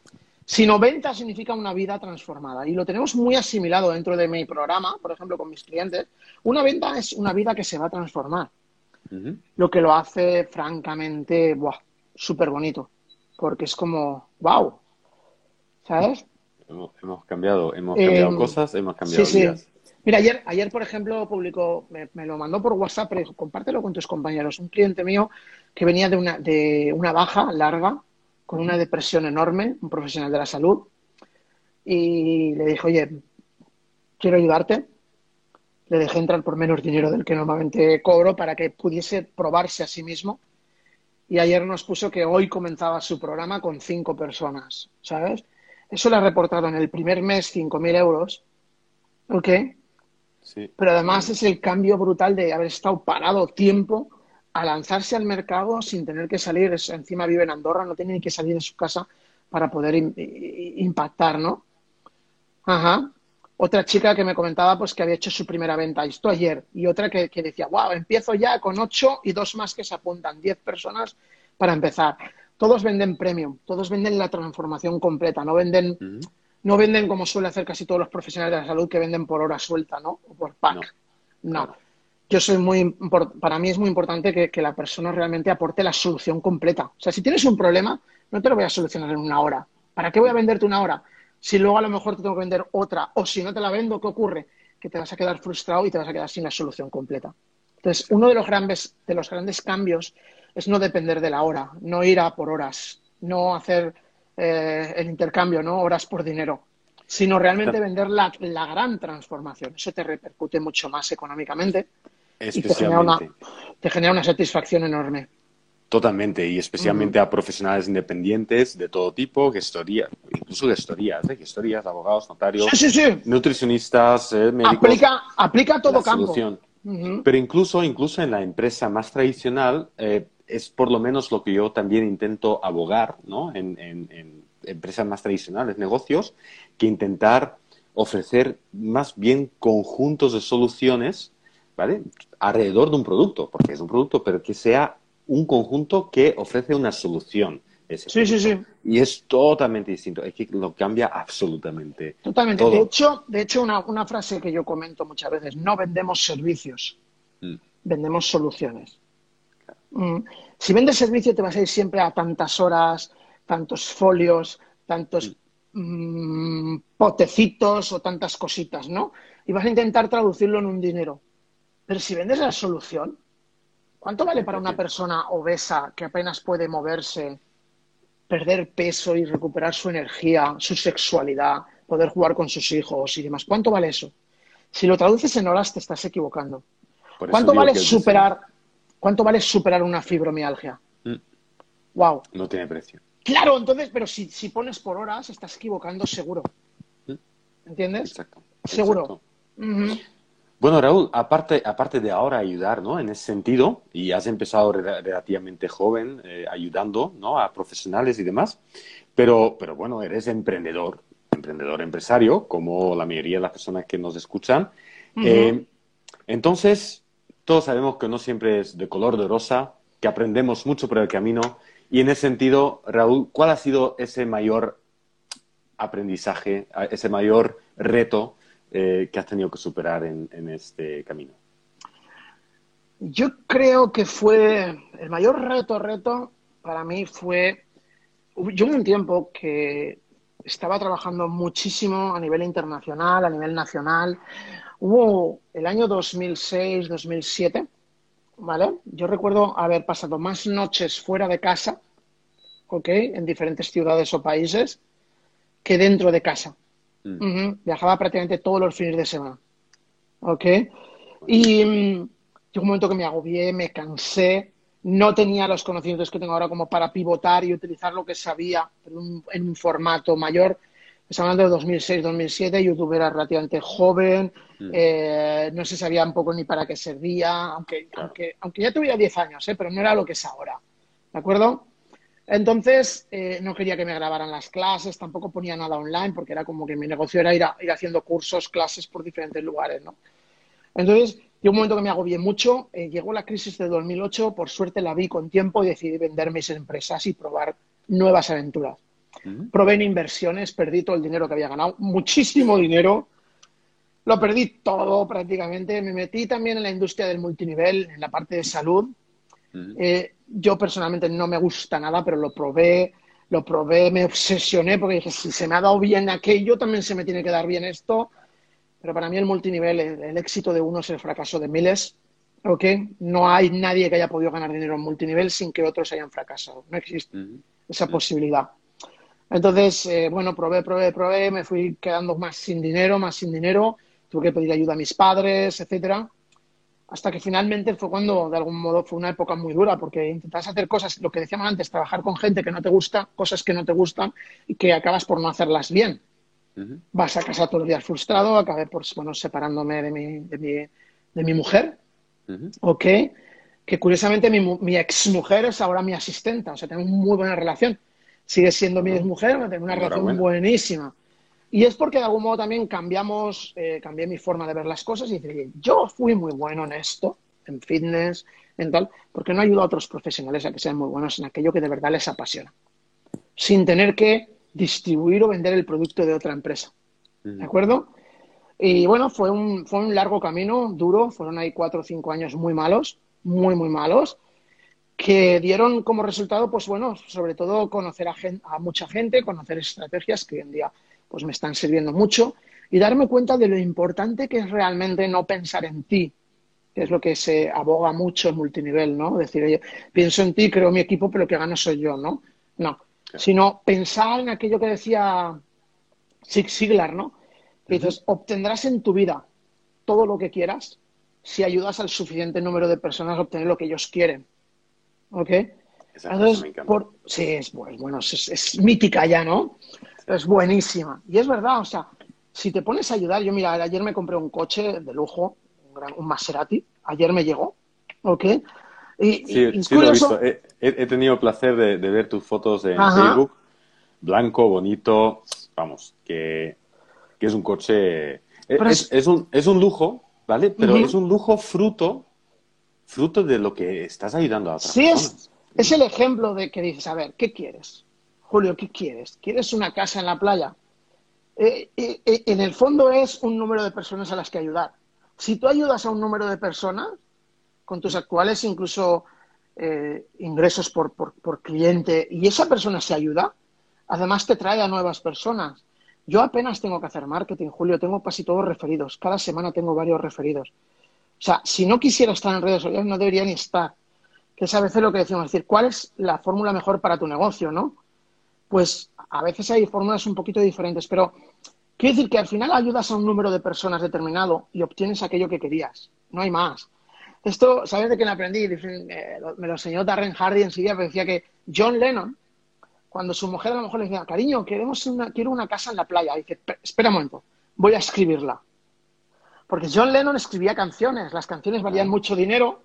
sino venta significa una vida transformada. Y lo tenemos muy asimilado dentro de mi programa, por ejemplo, con mis clientes. Una venta es una vida que se va a transformar. Lo que lo hace, francamente, súper bonito. Porque es como, wow. ¿Sabes? Hemos, cambiado, hemos cambiado em, cosas, hemos cambiado vidas. Mira, ayer, ayer por ejemplo, publicó, me, lo mandó por WhatsApp, pero compártelo con tus compañeros. Un cliente mío que venía de una, de una baja larga, con una depresión enorme, un profesional de la salud, y le dijo, oye, quiero ayudarte. Le dejé entrar por menos dinero del que normalmente cobro para que pudiese probarse a sí mismo. Y ayer nos puso que hoy comenzaba su programa con cinco personas, ¿sabes? Eso le ha reportado en el primer mes 5.000 euros, ¿ok? Pero además es el cambio brutal de haber estado parado tiempo a lanzarse al mercado sin tener que salir. encima vive en Andorra, no tiene ni que salir de su casa para poder impactar, ¿no? Ajá. Otra chica que me comentaba pues que había hecho su primera venta, esto ayer, y otra que, decía, wow, empiezo ya con ocho y dos más que se apuntan, diez personas para empezar. Todos venden premium, todos venden la transformación completa, no venden no venden como suele hacer casi todos los profesionales de la salud que venden por hora suelta, ¿no? O por pack. No. Yo soy muy, para mí es muy importante que, la persona realmente aporte la solución completa. O sea, si tienes un problema, no te lo voy a solucionar en una hora. ¿Para qué voy a venderte una hora? Si luego a lo mejor te tengo que vender otra, o si no te la vendo, ¿qué ocurre? Que te vas a quedar frustrado y te vas a quedar sin la solución completa. Entonces, uno de los grandes, de los grandes cambios es no depender de la hora, no ir a por horas, no hacer eh, el intercambio, ¿no? Horas por dinero, sino realmente vender la, gran transformación. Eso te repercute mucho más económicamente y te genera, una, te genera una satisfacción enorme. Totalmente, y especialmente a profesionales independientes de todo tipo, gestorías, incluso gestorías, ¿eh? gestorías, abogados, notarios, nutricionistas, eh, médicos. Aplica, aplica todo campo. Pero incluso, incluso en la empresa más tradicional, eh, es por lo menos lo que yo también intento abogar ¿no? en, empresas más tradicionales, negocios, que intentar ofrecer más bien conjuntos de soluciones ¿vale? alrededor de un producto, porque es un producto, pero que sea un conjunto que ofrece una solución ese Sí, sí, producto. Y es totalmente distinto, es que lo cambia absolutamente. Totalmente. todo. De hecho, de hecho una, una frase que yo comento muchas veces, no vendemos servicios, Mm. vendemos soluciones. Mm. Si vendes servicio te vas a ir siempre a tantas horas, tantos folios, tantos mm, potecitos o tantas cositas, ¿no? Y vas a intentar traducirlo en un dinero. Pero si vendes la solución, ¿cuánto vale para una persona obesa que apenas puede moverse, perder peso y recuperar su energía, su sexualidad, poder jugar con sus hijos y demás? ¿Cuánto vale eso? Si lo traduces en horas te estás equivocando. ¿Cuánto vale superar, cuánto vale superar una fibromialgia? Mm. Wow. No tiene precio. Claro, entonces, pero si, si pones por horas, estás equivocando seguro. Mm. ¿Entiendes? Exacto. Seguro. exacto. Bueno, Raúl, aparte, aparte de ahora ayudar, ¿no? En ese sentido, y has empezado re- relativamente joven eh, ayudando, ¿no? A profesionales y demás, pero, pero bueno, eres emprendedor, emprendedor empresario, como la mayoría de las personas que nos escuchan. Eh, entonces, todos sabemos que no siempre es de color de rosa, que aprendemos mucho por el camino, y en ese sentido, Raúl, ¿cuál ha sido ese mayor aprendizaje, ese mayor reto eh, que has tenido que superar en, en este camino? Yo creo que fue el mayor reto, reto para mí fue, yo un tiempo que estaba trabajando muchísimo a nivel internacional, a nivel nacional. Hubo el año 2006, 2007, ¿vale? Yo recuerdo haber pasado más noches fuera de casa, ¿ok? En diferentes ciudades o países, que dentro de casa. Mm. Viajaba prácticamente todos los fines de semana. ¿Ok? Y mm, llegó un momento que me agobié, me cansé, no tenía los conocimientos que tengo ahora como para pivotar y utilizar lo que sabía en un, en un formato mayor. Estamos hablando de 2006, 2007, YouTube era relativamente joven, Mm. eh, no se sabía un poco ni para qué servía, aunque, Claro. aunque, aunque ya tuviera 10 años, ¿eh? pero no era lo que es ahora. ¿De acuerdo? Entonces, eh, no quería que me grabaran las clases, tampoco ponía nada online, porque era como que mi negocio era ir, a- ir haciendo cursos, clases por diferentes lugares, ¿no? Entonces, llegó un momento que me agobié mucho, eh, llegó la crisis de 2008, por suerte la vi con tiempo y decidí vender mis empresas y probar nuevas aventuras. Probé en inversiones, perdí todo el dinero que había ganado, muchísimo dinero, lo perdí todo prácticamente, me metí también en la industria del multinivel, en la parte de salud, eh, yo personalmente no me gusta nada, pero lo probé, lo probé, me obsesioné porque dije, si se me ha dado bien aquello, también se me tiene que dar bien esto. Pero para mí el multinivel, el, el éxito de uno es el fracaso de miles. ¿Ok? No hay nadie que haya podido ganar dinero en multinivel sin que otros hayan fracasado. No existe esa posibilidad. Entonces, eh, bueno, probé, probé, probé, me fui quedando más sin dinero, más sin dinero, tuve que pedir ayuda a mis padres, etcétera, hasta que finalmente fue cuando, de algún modo, fue una época muy dura, porque intentas hacer cosas, lo que decíamos antes, trabajar con gente que no te gusta, cosas que no te gustan y que acabas por no hacerlas bien. Vas a casa todos los días frustrado, acabé por, bueno, separándome de mi, de mi, de mi mujer, Ujú. ¿ok? Que curiosamente mi, mi exmujer es ahora mi asistenta, o sea, tenemos muy buena relación. Sigue siendo mi exmujer, tenemos una relación buenísima. Y es porque de algún modo también cambiamos, eh, cambié mi forma de ver las cosas y decir, "Oye, yo fui muy bueno en esto, en fitness, en tal, porque no ayudo a otros profesionales a que sean muy buenos en aquello que de verdad les apasiona, sin tener que distribuir o vender el producto de otra empresa. ¿De acuerdo? Y bueno, fue un, fue un largo camino, duro, fueron ahí cuatro o cinco años muy malos, muy, muy malos, que dieron como resultado, pues bueno, sobre todo conocer a, gen- a mucha gente, conocer estrategias que hoy en día pues me están sirviendo mucho y darme cuenta de lo importante que es realmente no pensar en ti, que es lo que se aboga mucho en multinivel, ¿no? Decir, oye, pienso en ti, creo mi equipo, pero que gano soy yo, ¿no? No, sino pensar en aquello que decía Zig Ziglar, ¿no? Que dices, obtendrás en tu vida todo lo que quieras si ayudas al suficiente número de personas a obtener lo que ellos quieren. ¿Ok? Esa Entonces, me encanta. por... sí, es, bu- bueno, es, es mítica ya, ¿no? Es buenísima. Y es verdad, o sea, si te pones a ayudar, yo mira, ayer me compré un coche de lujo, un, gran- un Maserati, ayer me llegó, ¿ok? Y, Sí, y sí lo he visto. He, he- tenido el placer de, de ver tus fotos en Ajá. Facebook. Blanco, bonito. Vamos, que, que es un coche. e- Pero Es, es- es un, es un lujo, ¿vale? Pero es un lujo fruto, fruto de lo que estás ayudando a otras Sí, es, personas. Es el ejemplo de que dices, a ver, ¿qué quieres? Julio, ¿qué quieres? ¿Quieres una casa en la playa? Eh, eh, eh, en el fondo es un número de personas a las que ayudar. Si tú ayudas a un número de personas, con tus actuales incluso ingresos por, por, cliente, y esa persona se ayuda, además te trae a nuevas personas. Yo apenas tengo que hacer marketing, Julio, tengo casi todos referidos. Cada semana tengo varios referidos. O sea, si no quisiera estar en redes sociales, no debería ni estar. Que es a veces lo que decimos, es decir, ¿cuál es la fórmula mejor para tu negocio, no? Pues a veces hay fórmulas un poquito diferentes, pero quiere decir que al final ayudas a un número de personas determinado y obtienes aquello que querías. No hay más. Esto, ¿sabes de quién aprendí? Eh, me lo enseñó Darren Hardy enseguida, pero decía que John Lennon, cuando su mujer a lo mejor le decía, cariño, queremos una, quiero una casa en la playa, dice, espera un momento, voy a escribirla. Porque John Lennon escribía canciones, las canciones valían ah. mucho dinero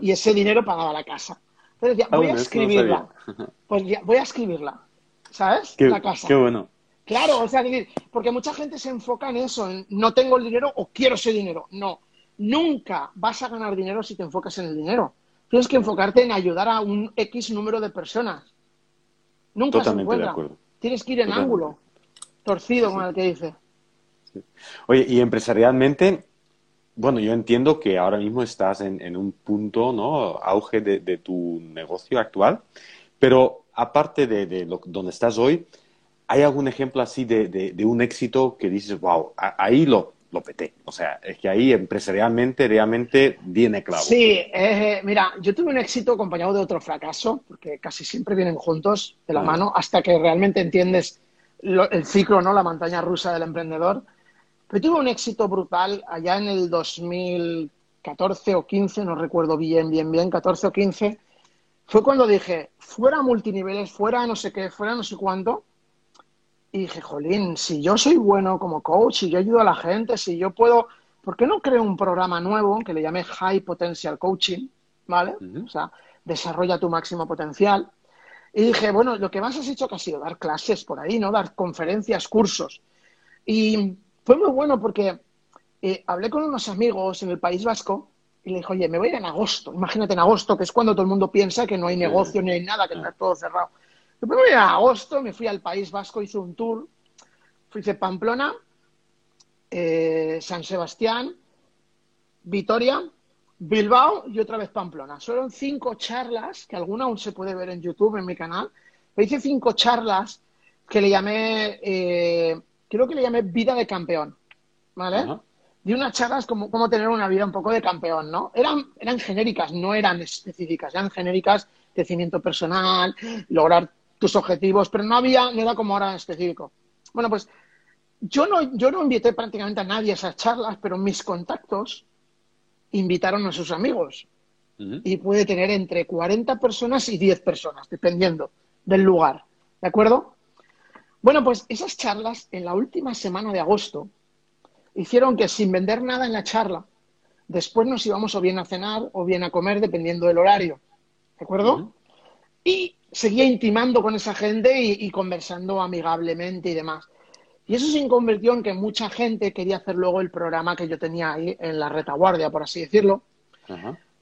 y ese dinero pagaba la casa. Entonces decía, voy a escribirla. pues ya, voy a escribirla. ¿Sabes? la casa. Qué bueno. Claro, o sea, porque mucha gente se enfoca en eso, en no tengo el dinero o quiero ese dinero. No, nunca vas a ganar dinero si te enfocas en el dinero. Tienes que enfocarte en ayudar a un X número de personas. Nunca Totalmente se encuentra. De acuerdo. Tienes que ir en ángulo, torcido, como el que dice. Oye, y empresarialmente, bueno, yo entiendo que ahora mismo estás en, un punto, ¿no? Auge de, tu negocio actual, pero aparte de, lo, donde estás hoy, ¿hay algún ejemplo así de, un éxito que dices, wow, ahí lo, lo peté? O sea, es que ahí empresarialmente realmente viene claro. Sí, eh, mira, yo tuve un éxito acompañado de otro fracaso, porque casi siempre vienen juntos de la mano, hasta que realmente entiendes el ciclo, ¿no? La montaña rusa del emprendedor. Pero tuve un éxito brutal allá en el 2014 o 15, no recuerdo bien, bien, bien, 14 o 15. Fue cuando dije, fuera multiniveles, fuera no sé qué, fuera no sé cuánto. Y dije, jolín, si yo soy bueno como coach, si yo ayudo a la gente, si yo puedo, ¿por qué no creo un programa nuevo que le llame High Potential Coaching? ¿Vale? O sea, desarrolla tu máximo potencial. Y dije, bueno, lo que más has hecho que ha sido dar clases por ahí, ¿no? Dar conferencias, cursos. Y fue muy bueno porque eh, hablé con unos amigos en el País Vasco y le dije, oye, me voy a ir en agosto. Imagínate en agosto, que es cuando todo el mundo piensa que no hay negocio ni hay nada, que está todo cerrado. Yo me voy a agosto, me fui al País Vasco, hice un tour, fui a Pamplona, eh, San Sebastián, Vitoria, Bilbao y otra vez Pamplona. Fueron cinco charlas, que alguna aún se puede ver en YouTube, en mi canal. Me hice cinco charlas que le llamé eh, creo que le llamé vida de campeón, ¿vale? De unas charlas como cómo tener una vida un poco de campeón, ¿no? Eran, eran genéricas, no eran específicas, eran genéricas, crecimiento personal, lograr tus objetivos, pero no había, no era como ahora específico. Bueno, pues yo no, yo no invité prácticamente a nadie a esas charlas, pero mis contactos invitaron a sus amigos. Y puede tener entre 40 personas y 10 personas, dependiendo del lugar. ¿De acuerdo? Bueno, pues esas charlas en la última semana de agosto hicieron que sin vender nada en la charla, después nos íbamos o bien a cenar o bien a comer, dependiendo del horario. ¿De acuerdo? Y seguía intimando con esa gente y, conversando amigablemente y demás. Y eso se convirtió en que mucha gente quería hacer luego el programa que yo tenía ahí en la retaguardia, por así decirlo.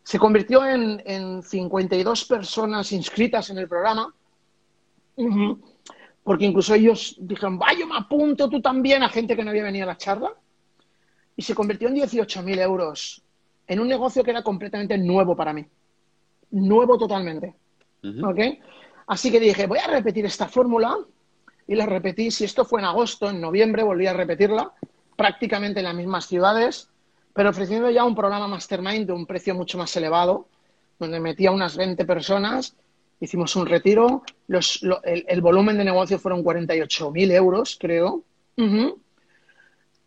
Se convirtió en, en, 52 personas inscritas en el programa porque incluso ellos dijeron, vaya, me apunto tú también a gente que no había venido a la charla. Y se convirtió en 18.000 euros en un negocio que era completamente nuevo para mí. Nuevo totalmente. Así que dije, voy a repetir esta fórmula y la repetí. Si esto fue en agosto, en noviembre volví a repetirla, prácticamente en las mismas ciudades, pero ofreciendo ya un programa Mastermind de un precio mucho más elevado, donde metía unas 20 personas hicimos un retiro, el, volumen de negocio fueron 48.000 euros, creo.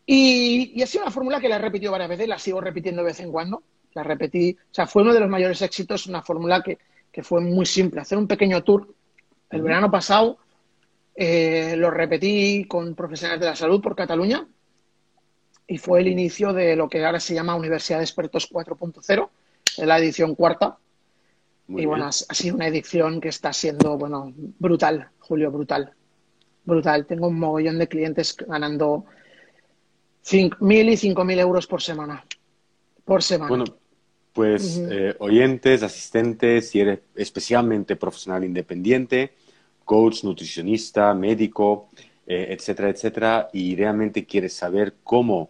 y, y ha sido una fórmula que la he repetido varias veces, la sigo repitiendo de vez en cuando. La repetí, o sea, fue uno de los mayores éxitos, una fórmula que, fue muy simple. Hacer un pequeño tour. El verano pasado eh, lo repetí con profesionales de la salud por Cataluña y fue el inicio de lo que ahora se llama Universidad de Expertos 4.0, en la edición cuarta y bueno, ha, sido una edición que está siendo, bueno, brutal, Julio, brutal. Brutal. Tengo un mogollón de clientes ganando 1.000 y 5.000 euros por semana. Por semana. Bueno, pues eh, oyentes, asistentes, si eres especialmente profesional independiente, coach, nutricionista, médico, eh, etcétera, etcétera, y realmente quieres saber cómo,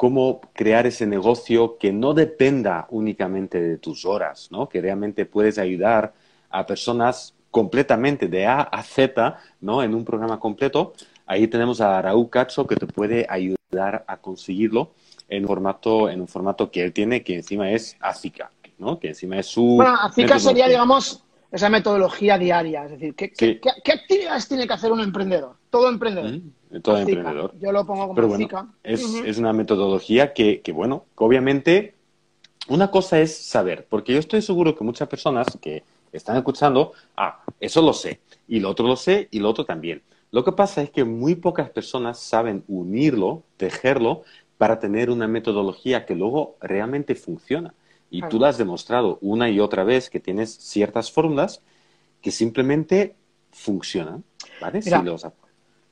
cómo crear ese negocio que no dependa únicamente de tus horas, ¿no? que realmente puedes ayudar a personas completamente de A a Z, ¿no? En un programa completo. Ahí tenemos a Raúl Cacho que te puede ayudar a conseguirlo en un formato, en un formato que él tiene, que encima es ACICA, ¿no? Que encima es su... Bueno, ACICA sería, digamos, esa metodología diaria. Es decir, ¿qué, qué, actividades tiene que hacer un emprendedor? Todo emprendedor. Mm, todo emprendedor. Yo lo pongo como Pero bueno, Es, es, una metodología que, que, bueno, obviamente una cosa es saber, porque yo estoy seguro que muchas personas que están escuchando, ah, eso lo sé, y lo otro lo sé, y lo otro también. Lo que pasa es que muy pocas personas saben unirlo, tejerlo, para tener una metodología que luego realmente funciona. Y tú lo has demostrado una y otra vez que tienes ciertas fórmulas que simplemente funcionan. ¿vale?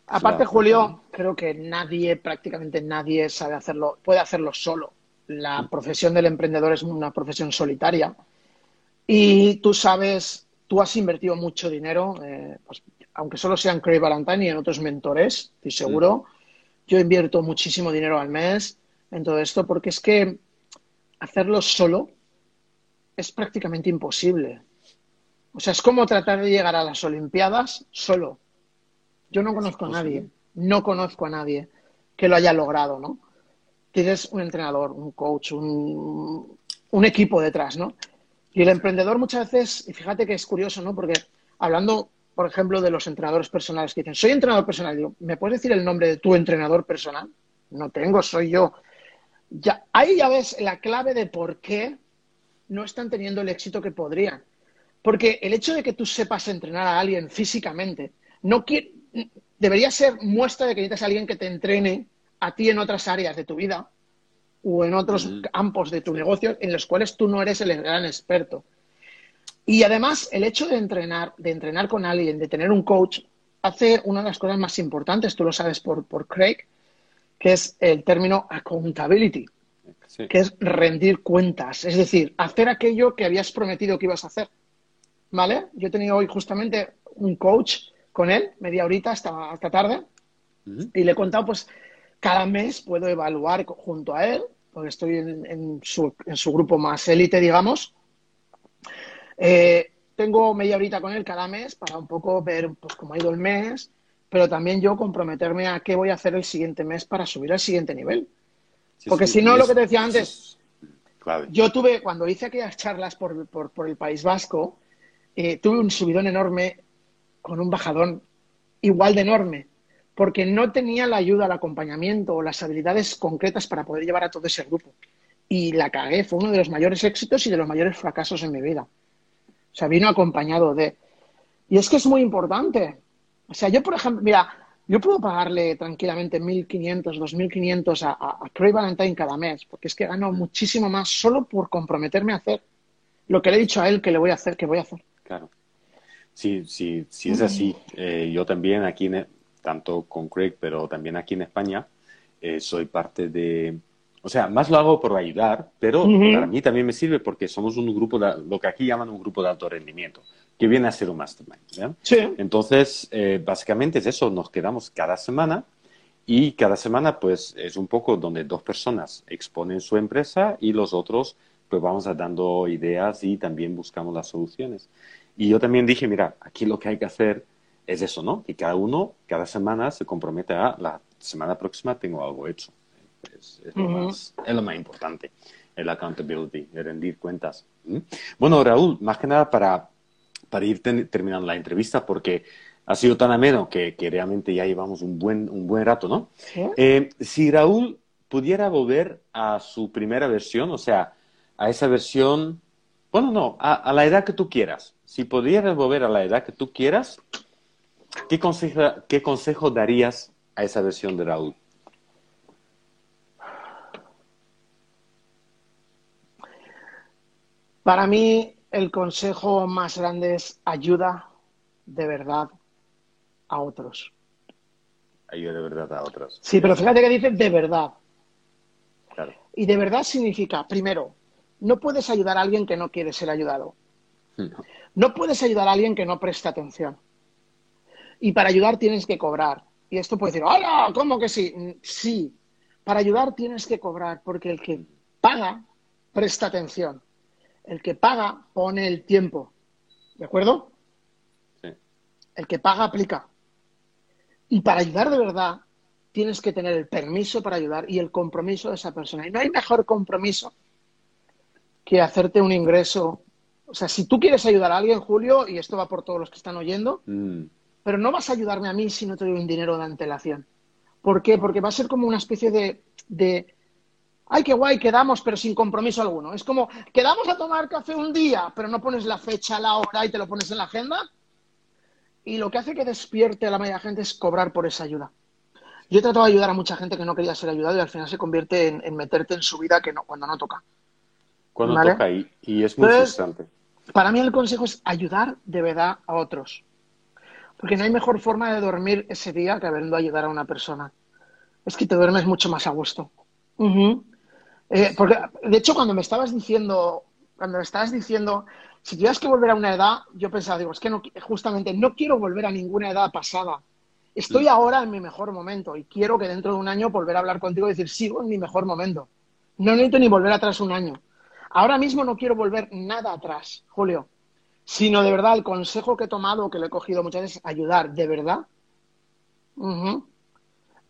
Aparte, Julio, creo que nadie, prácticamente nadie sabe hacerlo, puede hacerlo solo. La profesión del emprendedor es una profesión solitaria y tú sabes, tú has invertido mucho dinero, eh, pues, aunque solo sean Craig Valentine y en otros mentores, estoy seguro. Yo invierto muchísimo dinero al mes en todo esto porque es que hacerlo solo es prácticamente imposible. O sea, es como tratar de llegar a las Olimpiadas solo. Yo no conozco a nadie, no conozco a nadie que lo haya logrado, ¿no? Tienes un entrenador, un coach, un, un equipo detrás, ¿no? Y el emprendedor muchas veces, y fíjate que es curioso, ¿no? Porque hablando, por ejemplo, de los entrenadores personales que dicen, soy entrenador personal, digo, ¿me puedes decir el nombre de tu entrenador personal? No tengo, soy yo. Ya, ahí ya ves la clave de por qué no están teniendo el éxito que podrían. Porque el hecho de que tú sepas entrenar a alguien físicamente no debería ser muestra de que necesitas a alguien que te entrene a ti en otras áreas de tu vida o en otros campos de tu negocio en los cuales tú no eres el gran experto. Y además, el hecho de entrenar, de entrenar con alguien, de tener un coach, hace una de las cosas más importantes, tú lo sabes por, por Craig, que es el término accountability, que es rendir cuentas, es decir, hacer aquello que habías prometido que ibas a hacer. ¿Vale? Yo he tenido hoy justamente un coach con él, media horita hasta, hasta tarde, y le he contado, pues, cada mes puedo evaluar junto a él, porque estoy en, su, grupo más élite, digamos. Eh, tengo media horita con él cada mes para un poco ver pues, cómo ha ido el mes, pero también yo comprometerme a qué voy a hacer el siguiente mes para subir al siguiente nivel. porque si no, lo que te decía antes, yo tuve, cuando hice aquellas charlas por, por, el País Vasco, eh, tuve un subidón enorme con un bajadón igual de enorme porque no tenía la ayuda, el acompañamiento o las habilidades concretas para poder llevar a todo ese grupo. Y la cagué, fue uno de los mayores éxitos y de los mayores fracasos en mi vida. O sea, vino acompañado de... Y es que es muy importante. O sea, yo, por ejemplo, mira, yo puedo pagarle tranquilamente 1.500, 2.500 a, a, a Craig Valentine cada mes, porque es que gano muchísimo más solo por comprometerme a hacer lo que le he dicho a él que le voy a hacer, que voy a hacer. Claro. Sí, sí, sí es así. Eh, yo también aquí en, tanto con Craig, pero también aquí en España, eh, soy parte de... O sea, más lo hago por ayudar, pero para mí también me sirve porque somos un grupo, de, lo que aquí llaman un grupo de alto rendimiento, que viene a ser un mastermind. Sí. Entonces, eh, básicamente es eso, nos quedamos cada semana y cada semana pues es un poco donde dos personas exponen su empresa y los otros pues vamos a dando ideas y también buscamos las soluciones. Y yo también dije, mira, aquí lo que hay que hacer es eso, ¿no? Que cada uno, cada semana se compromete a la semana próxima tengo algo hecho. Es, lo, más, importante, el accountability, el rendir cuentas. Bueno, Raúl, más que nada para, para ir terminando la entrevista, porque ha sido tan ameno que, que, realmente ya llevamos un buen, un buen rato, ¿no? Eh, si Raúl pudiera volver a su primera versión, o sea, a esa versión, bueno, no, a, a la edad que tú quieras. Si pudieras volver a la edad que tú quieras, ¿Qué consejo, ¿Qué consejo darías a esa versión de Raúl? Para mí, el consejo más grande es ayuda de verdad a otros. Ayuda de verdad a otros. Sí, pero fíjate que dice de verdad. Claro. Y de verdad significa, primero, no puedes ayudar a alguien que no quiere ser ayudado. No. No puedes ayudar a alguien que no presta atención. Y para ayudar tienes que cobrar. Y esto puede decir, ¡hola! ¿Cómo que sí? Mm, Sí. Para ayudar tienes que cobrar, porque el que paga presta atención. El que paga pone el tiempo. ¿De acuerdo? Sí. El que paga aplica. Y para ayudar de verdad, tienes que tener el permiso para ayudar y el compromiso de esa persona. Y no hay mejor compromiso que hacerte un ingreso. O sea, si tú quieres ayudar a alguien, Julio, y esto va por todos los que están oyendo, Mm, pero no vas a ayudarme a mí si no te doy un dinero de antelación. ¿Por qué? Porque va a ser como una especie de, de ay, qué guay, quedamos, pero sin compromiso alguno. Es como, quedamos a tomar café un día, pero no pones la fecha, la hora y te lo pones en la agenda. Y lo que hace que despierte a la mayoría de la gente es cobrar por esa ayuda. Yo he tratado de ayudar a mucha gente que no quería ser ayudado y al final se convierte en, en meterte en su vida que no, cuando no toca. Cuando Vale. toca y, y es muy Entonces- frustrante. Para mí el consejo es ayudar de verdad a otros. Porque no hay mejor forma de dormir ese día que habiendo ayudar a una persona. Es que te duermes mucho más a gusto. Eh, porque, de hecho, cuando me estabas diciendo, cuando me estabas diciendo, si tuvieras que volver a una edad, yo pensaba, digo, es que no, justamente no quiero volver a ninguna edad pasada. Estoy ahora en mi mejor momento y quiero que dentro de un año volver a hablar contigo y decir, sigo en mi mejor momento. No necesito ni volver atrás un año. Ahora mismo no quiero volver nada atrás, Julio, sino de verdad el consejo que he tomado, que lo he cogido muchas veces, ayudar de verdad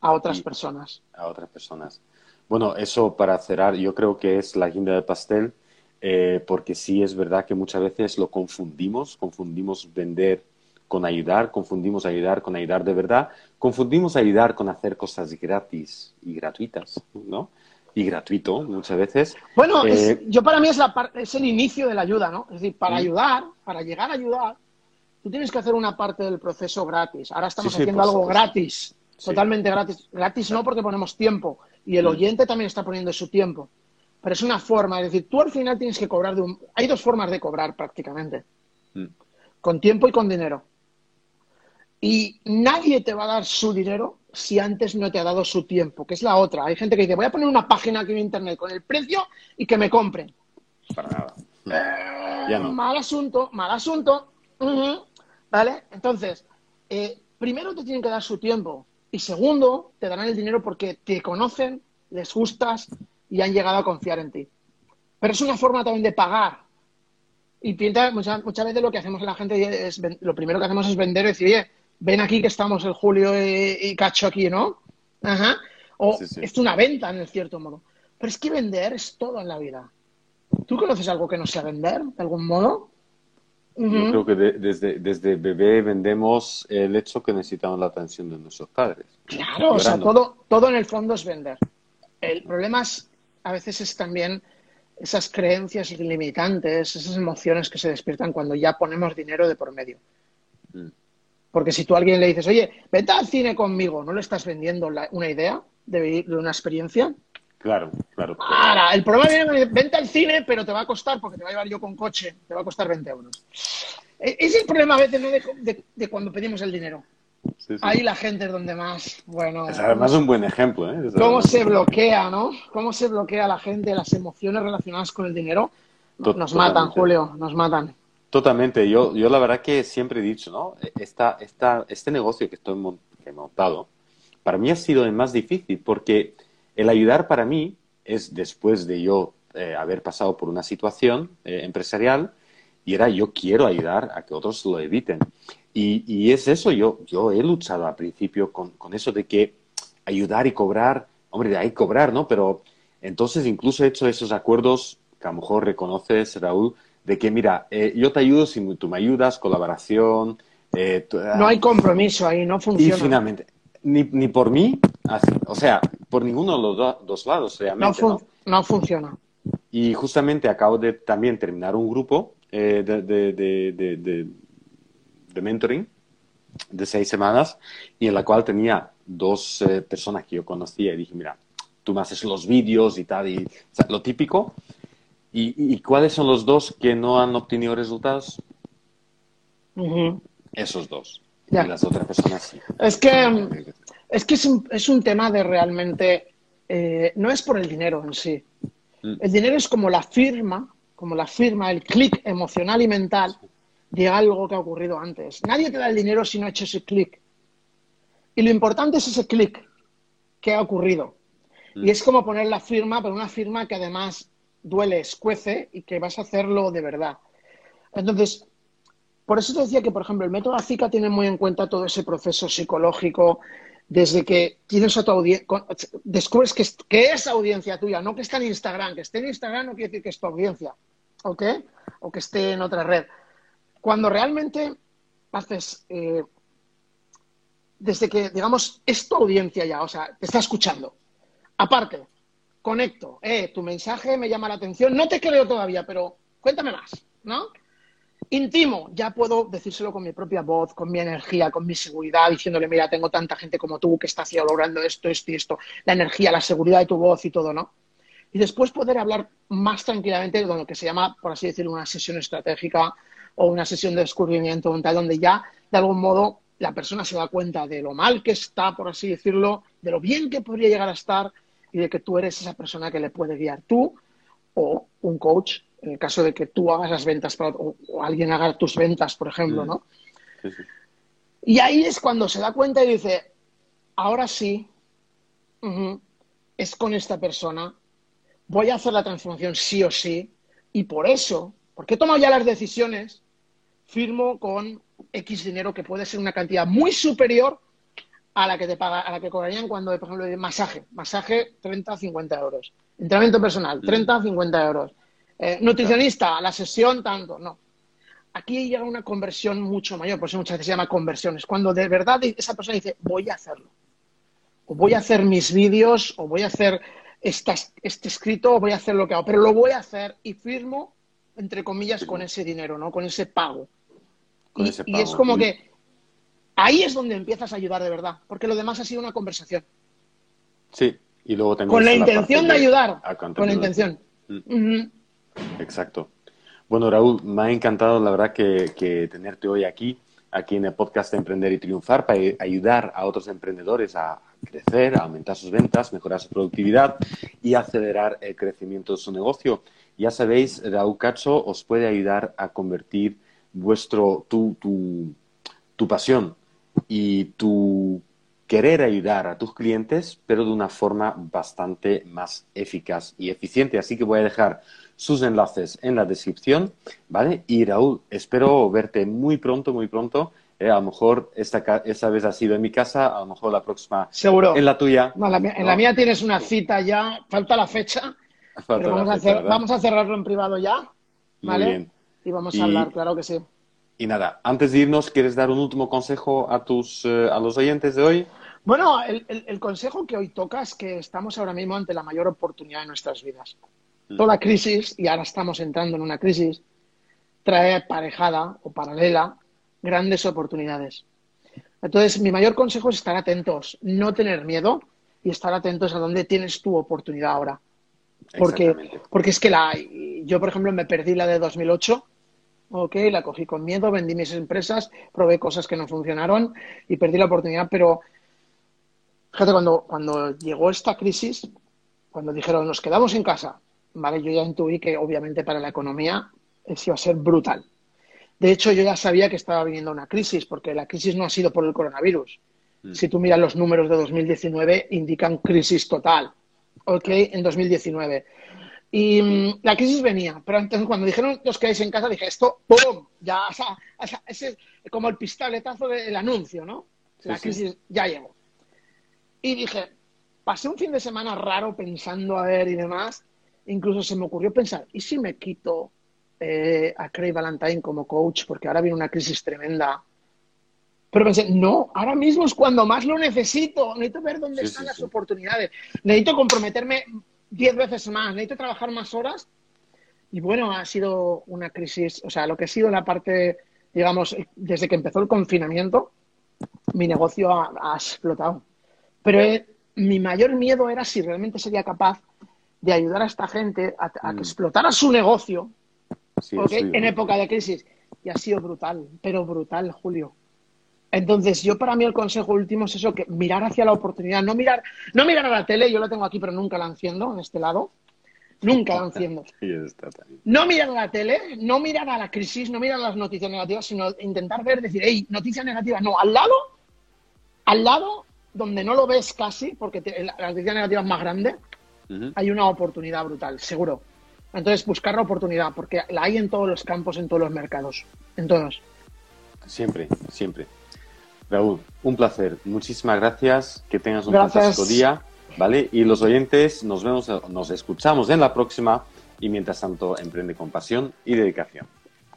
a otras Y- personas. a otras personas. Bueno, eso para cerrar, yo creo que es la guinda del pastel, eh, porque sí es verdad que muchas veces lo confundimos, confundimos vender con ayudar, confundimos ayudar con ayudar de verdad, confundimos ayudar con hacer cosas gratis y gratuitas, ¿no? Y gratuito muchas veces. Bueno, Eh, es- yo para mí es, la es el inicio de la ayuda, ¿no? Es decir, para ayudar, para llegar a ayudar, tú tienes que hacer una parte del proceso gratis. Ahora estamos Sí, sí, haciendo algo gratis, totalmente gratis. Gratis no porque ponemos tiempo y el oyente también está poniendo su tiempo. Pero es una forma, es decir, tú al final tienes que cobrar de un... Hay dos formas de cobrar prácticamente, con tiempo y con dinero. Y nadie te va a dar su dinero si antes no te ha dado su tiempo, que es la otra. Hay gente que dice, voy a poner una página aquí en internet con el precio y que me compren. para nada. Ya no. Mal asunto, mal asunto. ¿Vale? Entonces, eh, primero te tienen que dar su tiempo y segundo, te darán el dinero porque te conocen, les gustas y han llegado a confiar en ti. Pero es una forma también de pagar. Y piensa, muchas, muchas veces lo que hacemos la gente es, lo primero que hacemos es vender y decir, oye, ven aquí que estamos el Julio y, y Cacho aquí, ¿no? Ajá. O Sí, sí. es una venta en el cierto modo. Pero es que vender es todo en la vida. ¿Tú conoces algo que no sea vender, de algún modo? Yo creo que de- desde, desde bebé vendemos el hecho que necesitamos la atención de nuestros padres. Claro, o sea, todo, todo en el fondo es vender. El problema es, a veces es también esas creencias limitantes, esas emociones que se despiertan cuando ya ponemos dinero de por medio. Mm. Porque si tú a alguien le dices, oye, vete al cine conmigo, ¿no le estás vendiendo la- una idea de, una experiencia? Claro, claro. Ahora, el problema viene, con, vente al cine, pero te va a costar, porque te va a llevar yo con coche, te va a costar 20 euros. E- Ese es el problema a veces ¿no? de, de- de cuando pedimos el dinero. Sí, sí. Ahí la gente es donde más, bueno, Es además un buen ejemplo, ¿eh? Es cómo se bloquea, ¿no? Cómo se bloquea la gente, las emociones relacionadas con el dinero. Nos matan. Julio, nos matan. Totalmente. Yo, yo la verdad que siempre he dicho, ¿no? Esta, esta, este negocio que estoy que he montado, para mí ha sido el más difícil porque el ayudar para mí es después de yo eh, haber pasado por una situación eh, empresarial y era yo quiero ayudar a que otros lo eviten. Y, es eso, yo, yo he luchado al principio con, con eso de que ayudar y cobrar, hombre, de ahí cobrar, ¿no? Pero entonces incluso he hecho esos acuerdos que a lo mejor reconoces, Raúl, de que mira, eh, yo te ayudo si tú me ayudas, colaboración. eh, tú- No hay compromiso ahí, no y funciona. finalmente, ni, ni por mí, así- o sea, por ninguno de los do- dos lados No, realmente, fun- ¿no? no funciona. Y justamente acabo de también terminar un grupo eh, de, de, de, de, de- de mentoring de seis semanas y en la cual tenía dos eh, personas que yo conocía y dije, mira, tú me haces los vídeos y tal, y, o sea, lo típico. ¿Y, y- y cuáles son los dos que no han obtenido resultados? Esos dos. Ya. Y las otras personas sí. Es que, es, que es, un, es un tema de realmente. eh, no es por el dinero en sí. Mm. El dinero es como la firma, como la firma, el clic emocional y mental de algo que ha ocurrido antes. Nadie te da el dinero si no ha hecho ese clic. Y lo importante es ese clic que ha ocurrido. Y mm. es como poner la firma, pero una firma que además duele, escuece y que vas a hacerlo de verdad. Entonces, por eso te decía que, por ejemplo, el método ACICA tiene muy en cuenta todo ese proceso psicológico, desde que tienes a tu audiencia, descubres que es, audiencia tuya, no que está en Instagram, que esté en Instagram no quiere decir que es tu audiencia, ¿ok? O que esté en otra red. Cuando realmente haces, eh, desde que, digamos, es tu audiencia ya, o sea, te está escuchando. Aparte, conecto, eh, tu mensaje me llama la atención, no te creo todavía, pero cuéntame más, ¿no? Intimo, ya puedo decírselo con mi propia voz, con mi energía, con mi seguridad, diciéndole, mira, tengo tanta gente como tú que está haciendo, logrando esto, esto y esto, la energía, la seguridad de tu voz y todo, ¿no? Y después poder hablar más tranquilamente de lo que se llama, por así decirlo, una sesión estratégica o una sesión de descubrimiento mental, donde ya, de algún modo, la persona se da cuenta de lo mal que está, por así decirlo, de lo bien que podría llegar a estar y de que tú eres esa persona que le puede guiar tú o un coach en el caso de que tú hagas las ventas o, alguien haga tus ventas, por ejemplo, ¿no? Y ahí es cuando se da cuenta y dice, ahora sí, es con esta persona, voy a hacer la transformación sí o sí, y por eso, porque he tomado ya las decisiones, firmo con X dinero que puede ser una cantidad muy superior a la que te paga, a la que cobrarían cuando, por ejemplo, de masaje, masaje 30 50 euros, entrenamiento personal, 30 50 euros eh, nutricionista, la sesión tanto, no. Aquí llega una conversión mucho mayor, por eso muchas veces se llama conversión. Es cuando de verdad esa persona dice, voy a hacerlo. O voy a hacer mis vídeos, o voy a hacer este escrito, o voy a hacer lo que hago. Pero lo voy a hacer y firmo, entre comillas, con ese dinero, ¿no? Con ese pago. y, es como que ahí es donde empiezas a ayudar de verdad, porque lo demás ha sido una conversación. Sí, y luego también... Con la intención de, ayudar, con la intención. Mm. Exacto. Bueno, Raúl, me ha encantado, la verdad, que, tenerte hoy aquí, aquí en el podcast Emprender y Triunfar, para ayudar a otros emprendedores a crecer, a aumentar sus ventas, mejorar su productividad y acelerar el crecimiento de su negocio. Ya sabéis, Raúl Cacho os puede ayudar a convertir vuestro, tu, tu, tu pasión y tu querer ayudar a tus clientes, pero de una forma bastante más eficaz y eficiente. Así que voy a dejar sus enlaces en la descripción, ¿vale? Y Raúl, espero verte muy pronto, muy pronto. Eh, a lo mejor esta, esta vez ha sido en mi casa, a lo mejor la próxima Seguro. en la tuya. En la mía tienes una cita ya, falta la fecha, pero vamos, a vamos, a cerrarlo en privado ya, ¿vale? Muy bien. Y vamos a hablar, claro que sí. Y nada, antes de irnos, ¿quieres dar un último consejo a, tus, eh, a los oyentes de hoy? Bueno, el, el consejo que hoy toca es que estamos ahora mismo ante la mayor oportunidad de nuestras vidas. Toda crisis, y ahora estamos entrando en una crisis, trae aparejada o paralela grandes oportunidades. Entonces, mi mayor consejo es estar atentos, no tener miedo y estar atentos a dónde tienes tu oportunidad ahora. Porque, porque es que la, yo, por ejemplo, me perdí la de 2008, ok, la cogí con miedo, vendí mis empresas, probé cosas que no funcionaron y perdí la oportunidad, pero fíjate, cuando, cuando llegó esta crisis, cuando dijeron nos quedamos en casa, ¿vale? Yo ya intuí que obviamente para la economía eso iba a ser brutal. De hecho, yo ya sabía que estaba viniendo una crisis, porque la crisis no ha sido por el coronavirus. Mm. Si tú miras los números de 2019, indican crisis total, ¿ok? En 2019. Y mm, la crisis venía, pero entonces cuando dijeron los que en casa, dije, esto, ¡pum! Ya, o sea, es como el pistoletazo del anuncio, ¿no? La crisis ya llegó. Y dije, pasé un fin de semana raro pensando a ver y demás, incluso se me ocurrió pensar, ¿y si me quito eh, a Craig Valentine como coach? Porque ahora viene una crisis tremenda. Pero pensé, no, ahora mismo es cuando más lo necesito. Necesito ver dónde están las oportunidades. Necesito comprometerme diez veces más. Necesito trabajar más horas. Y bueno, ha sido una crisis, o sea, lo que ha sido la parte, digamos, desde que empezó el confinamiento, mi negocio ha, explotado. Pero mi mayor miedo era si realmente sería capaz de ayudar a esta gente a, que mm. explotara su negocio en época de crisis. Y ha sido brutal, pero brutal, Julio. Entonces, yo para mí el consejo último es eso, que mirar hacia la oportunidad, no mirar, no mirar a la tele, yo la tengo aquí, pero nunca la enciendo en este lado. Nunca dan 100. Y está también. No mirar a la tele, no mirar a la crisis, no mirar a las noticias negativas, sino intentar ver, decir, hey, noticia negativa, no, al lado, al lado, donde no lo ves casi, porque te- la la noticia negativa es más grande, hay una oportunidad brutal, seguro. Entonces, buscar la oportunidad, porque la hay en todos los campos, en todos los mercados, en todos. Siempre, siempre. Raúl, un placer. Muchísimas gracias. Que tengas un Gracias. fantástico día. ¿Vale? Y los oyentes, nos vemos, nos escuchamos en la próxima. Y mientras tanto, emprende con pasión y dedicación.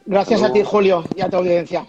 Gracias a ti. Julio, y a tu audiencia.